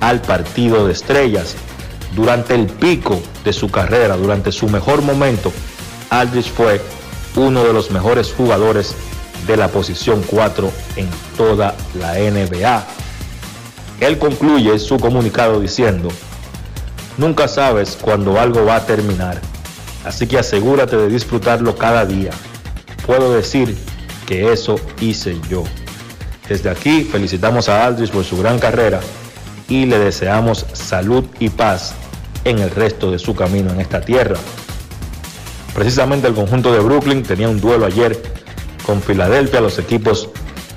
al partido de estrellas. Durante el pico de su carrera, durante su mejor momento, Aldrich fue uno de los mejores jugadores de la posición 4 en toda la NBA. Él concluye su comunicado diciendo, nunca sabes cuándo algo va a terminar, así que asegúrate de disfrutarlo cada día. Puedo decir que eso hice yo. Desde aquí felicitamos a Aldrich por su gran carrera y le deseamos salud y paz en el resto de su camino en esta tierra. Precisamente el conjunto de Brooklyn tenía un duelo ayer con Filadelfia, los equipos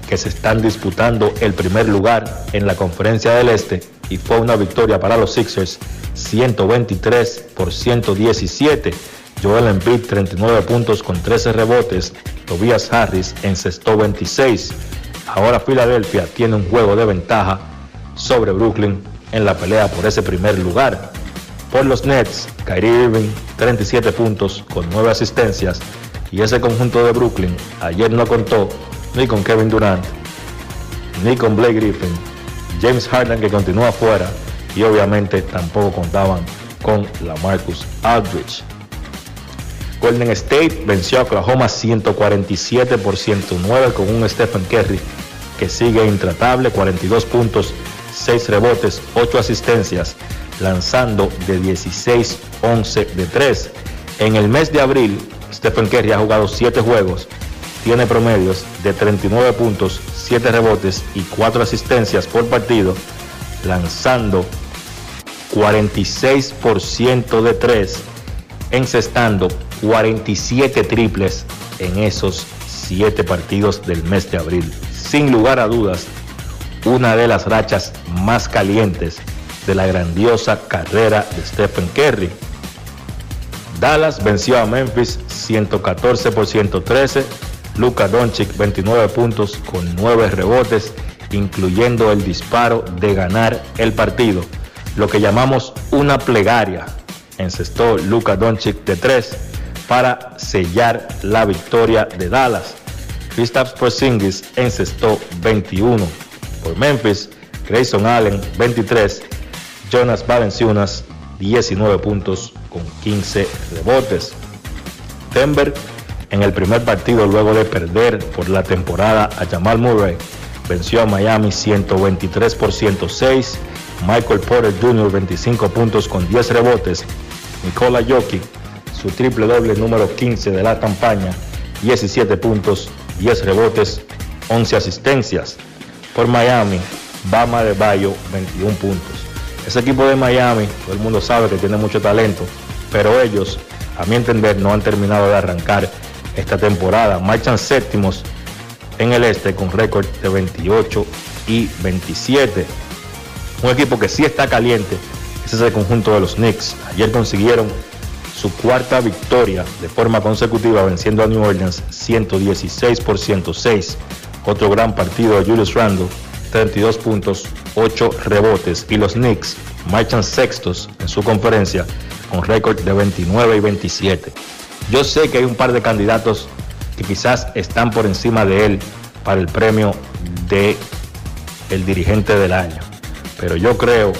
que se están disputando el primer lugar en la conferencia del Este y fue una victoria para los Sixers 123 por 117. Joel Embiid 39 puntos con 13 rebotes, Tobias Harris encestó 26. Ahora Filadelfia tiene un juego de ventaja sobre Brooklyn en la pelea por ese primer lugar. Por los Nets, Kyrie Irving 37 puntos con 9 asistencias y ese conjunto de Brooklyn ayer no contó ni con Kevin Durant, ni con Blake Griffin, James Harden que continúa fuera y obviamente tampoco contaban con la Marcus Aldridge. Golden State venció a Oklahoma 147 por 109 con un Stephen Curry que sigue intratable, 42 puntos, 6 rebotes, 8 asistencias, lanzando de 16-11 de 3. En el mes de abril, Stephen Curry ha jugado 7 juegos, tiene promedios de 39 puntos, 7 rebotes y 4 asistencias por partido, lanzando 46% de 3, encestando 47 triples en esos 7 partidos del mes de abril. Sin lugar a dudas, una de las rachas más calientes de la grandiosa carrera de Stephen Curry. Dallas venció a Memphis 114 por 113. Luka Doncic 29 puntos con 9 rebotes, incluyendo el disparo de ganar el partido. Lo que llamamos una plegaria. Encestó Luka Doncic de 3 para sellar la victoria de Dallas. Kristaps Porzingis encestó 21 por Memphis. Grayson Allen 23 Jonas Valenciunas 19 puntos con 15 rebotes. Denver en el primer partido luego de perder por la temporada a Jamal Murray venció a Miami 123 por 106. Michael Porter Jr. 25 puntos con 10 rebotes. Nikola Jokic su triple doble número 15 de la campaña 17 puntos, 10 rebotes, 11 asistencias. Por Miami, Bama de Bayo 21 puntos. Ese equipo de Miami, todo el mundo sabe que tiene mucho talento, pero ellos, a mi entender, no han terminado de arrancar esta temporada. Marchan séptimos en el este con récord de 28 y 27. Un equipo que sí está caliente ese es el conjunto de los Knicks. Ayer consiguieron su cuarta victoria de forma consecutiva venciendo a New Orleans 116 por 106. Otro gran partido de Julius Randle 32 puntos, 8 rebotes y los Knicks marchan sextos en su conferencia con récord de 29 y 27. Yo sé que hay un par de candidatos que quizás están por encima de él para el premio de el dirigente del año, pero yo creo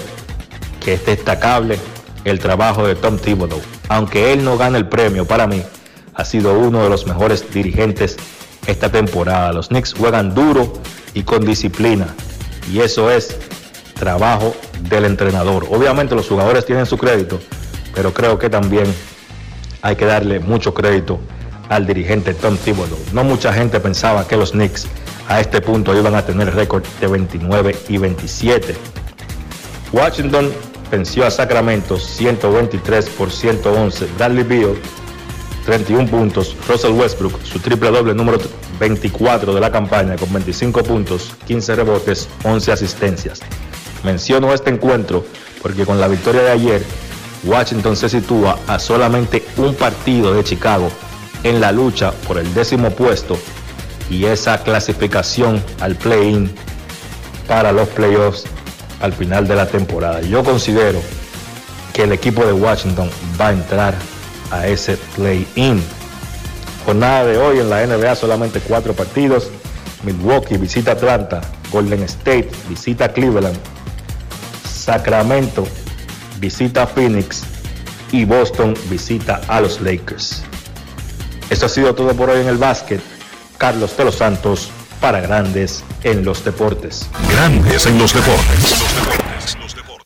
que es destacable el trabajo de Tom Thibodeau. Aunque él no gane el premio, para mí ha sido uno de los mejores dirigentes esta temporada. Los Knicks juegan duro y con disciplina. Y eso es trabajo del entrenador. Obviamente los jugadores tienen su crédito, pero creo que también hay que darle mucho crédito al dirigente Tom Thibodeau. No mucha gente pensaba que los Knicks a este punto iban a tener récord de 29 y 27. Washington venció a Sacramento 123 por 111. Bradley Beal 31 puntos. Russell Westbrook, su triple doble número 24 de la campaña con 25 puntos, 15 rebotes, 11 asistencias. Menciono este encuentro porque con la victoria de ayer, Washington se sitúa a solamente un partido de Chicago en la lucha por el décimo puesto y esa clasificación al play-in para los playoffs al final de la temporada. Yo considero que el equipo de Washington va a entrar a ese play-in. Jornada de hoy en la NBA solamente cuatro partidos. Milwaukee visita Atlanta, Golden State visita Cleveland, Sacramento visita Phoenix y Boston visita a los Lakers. Eso ha sido todo por hoy en el básquet. Carlos de los Santos para Grandes en los Deportes.
Grandes en los Deportes.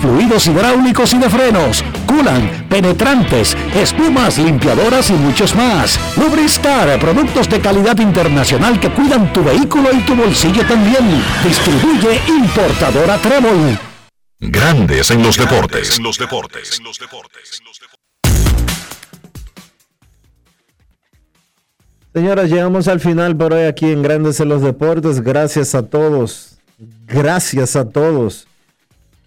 fluidos hidráulicos y de frenos, culan, penetrantes, espumas, limpiadoras y muchos más. Lubristar, productos de calidad internacional que cuidan tu vehículo y tu bolsillo también. Distribuye importadora Trébol.
Grandes en los deportes. En los deportes.
Señoras, llegamos al final por hoy aquí en Grandes en los Deportes. Gracias a todos. Gracias a todos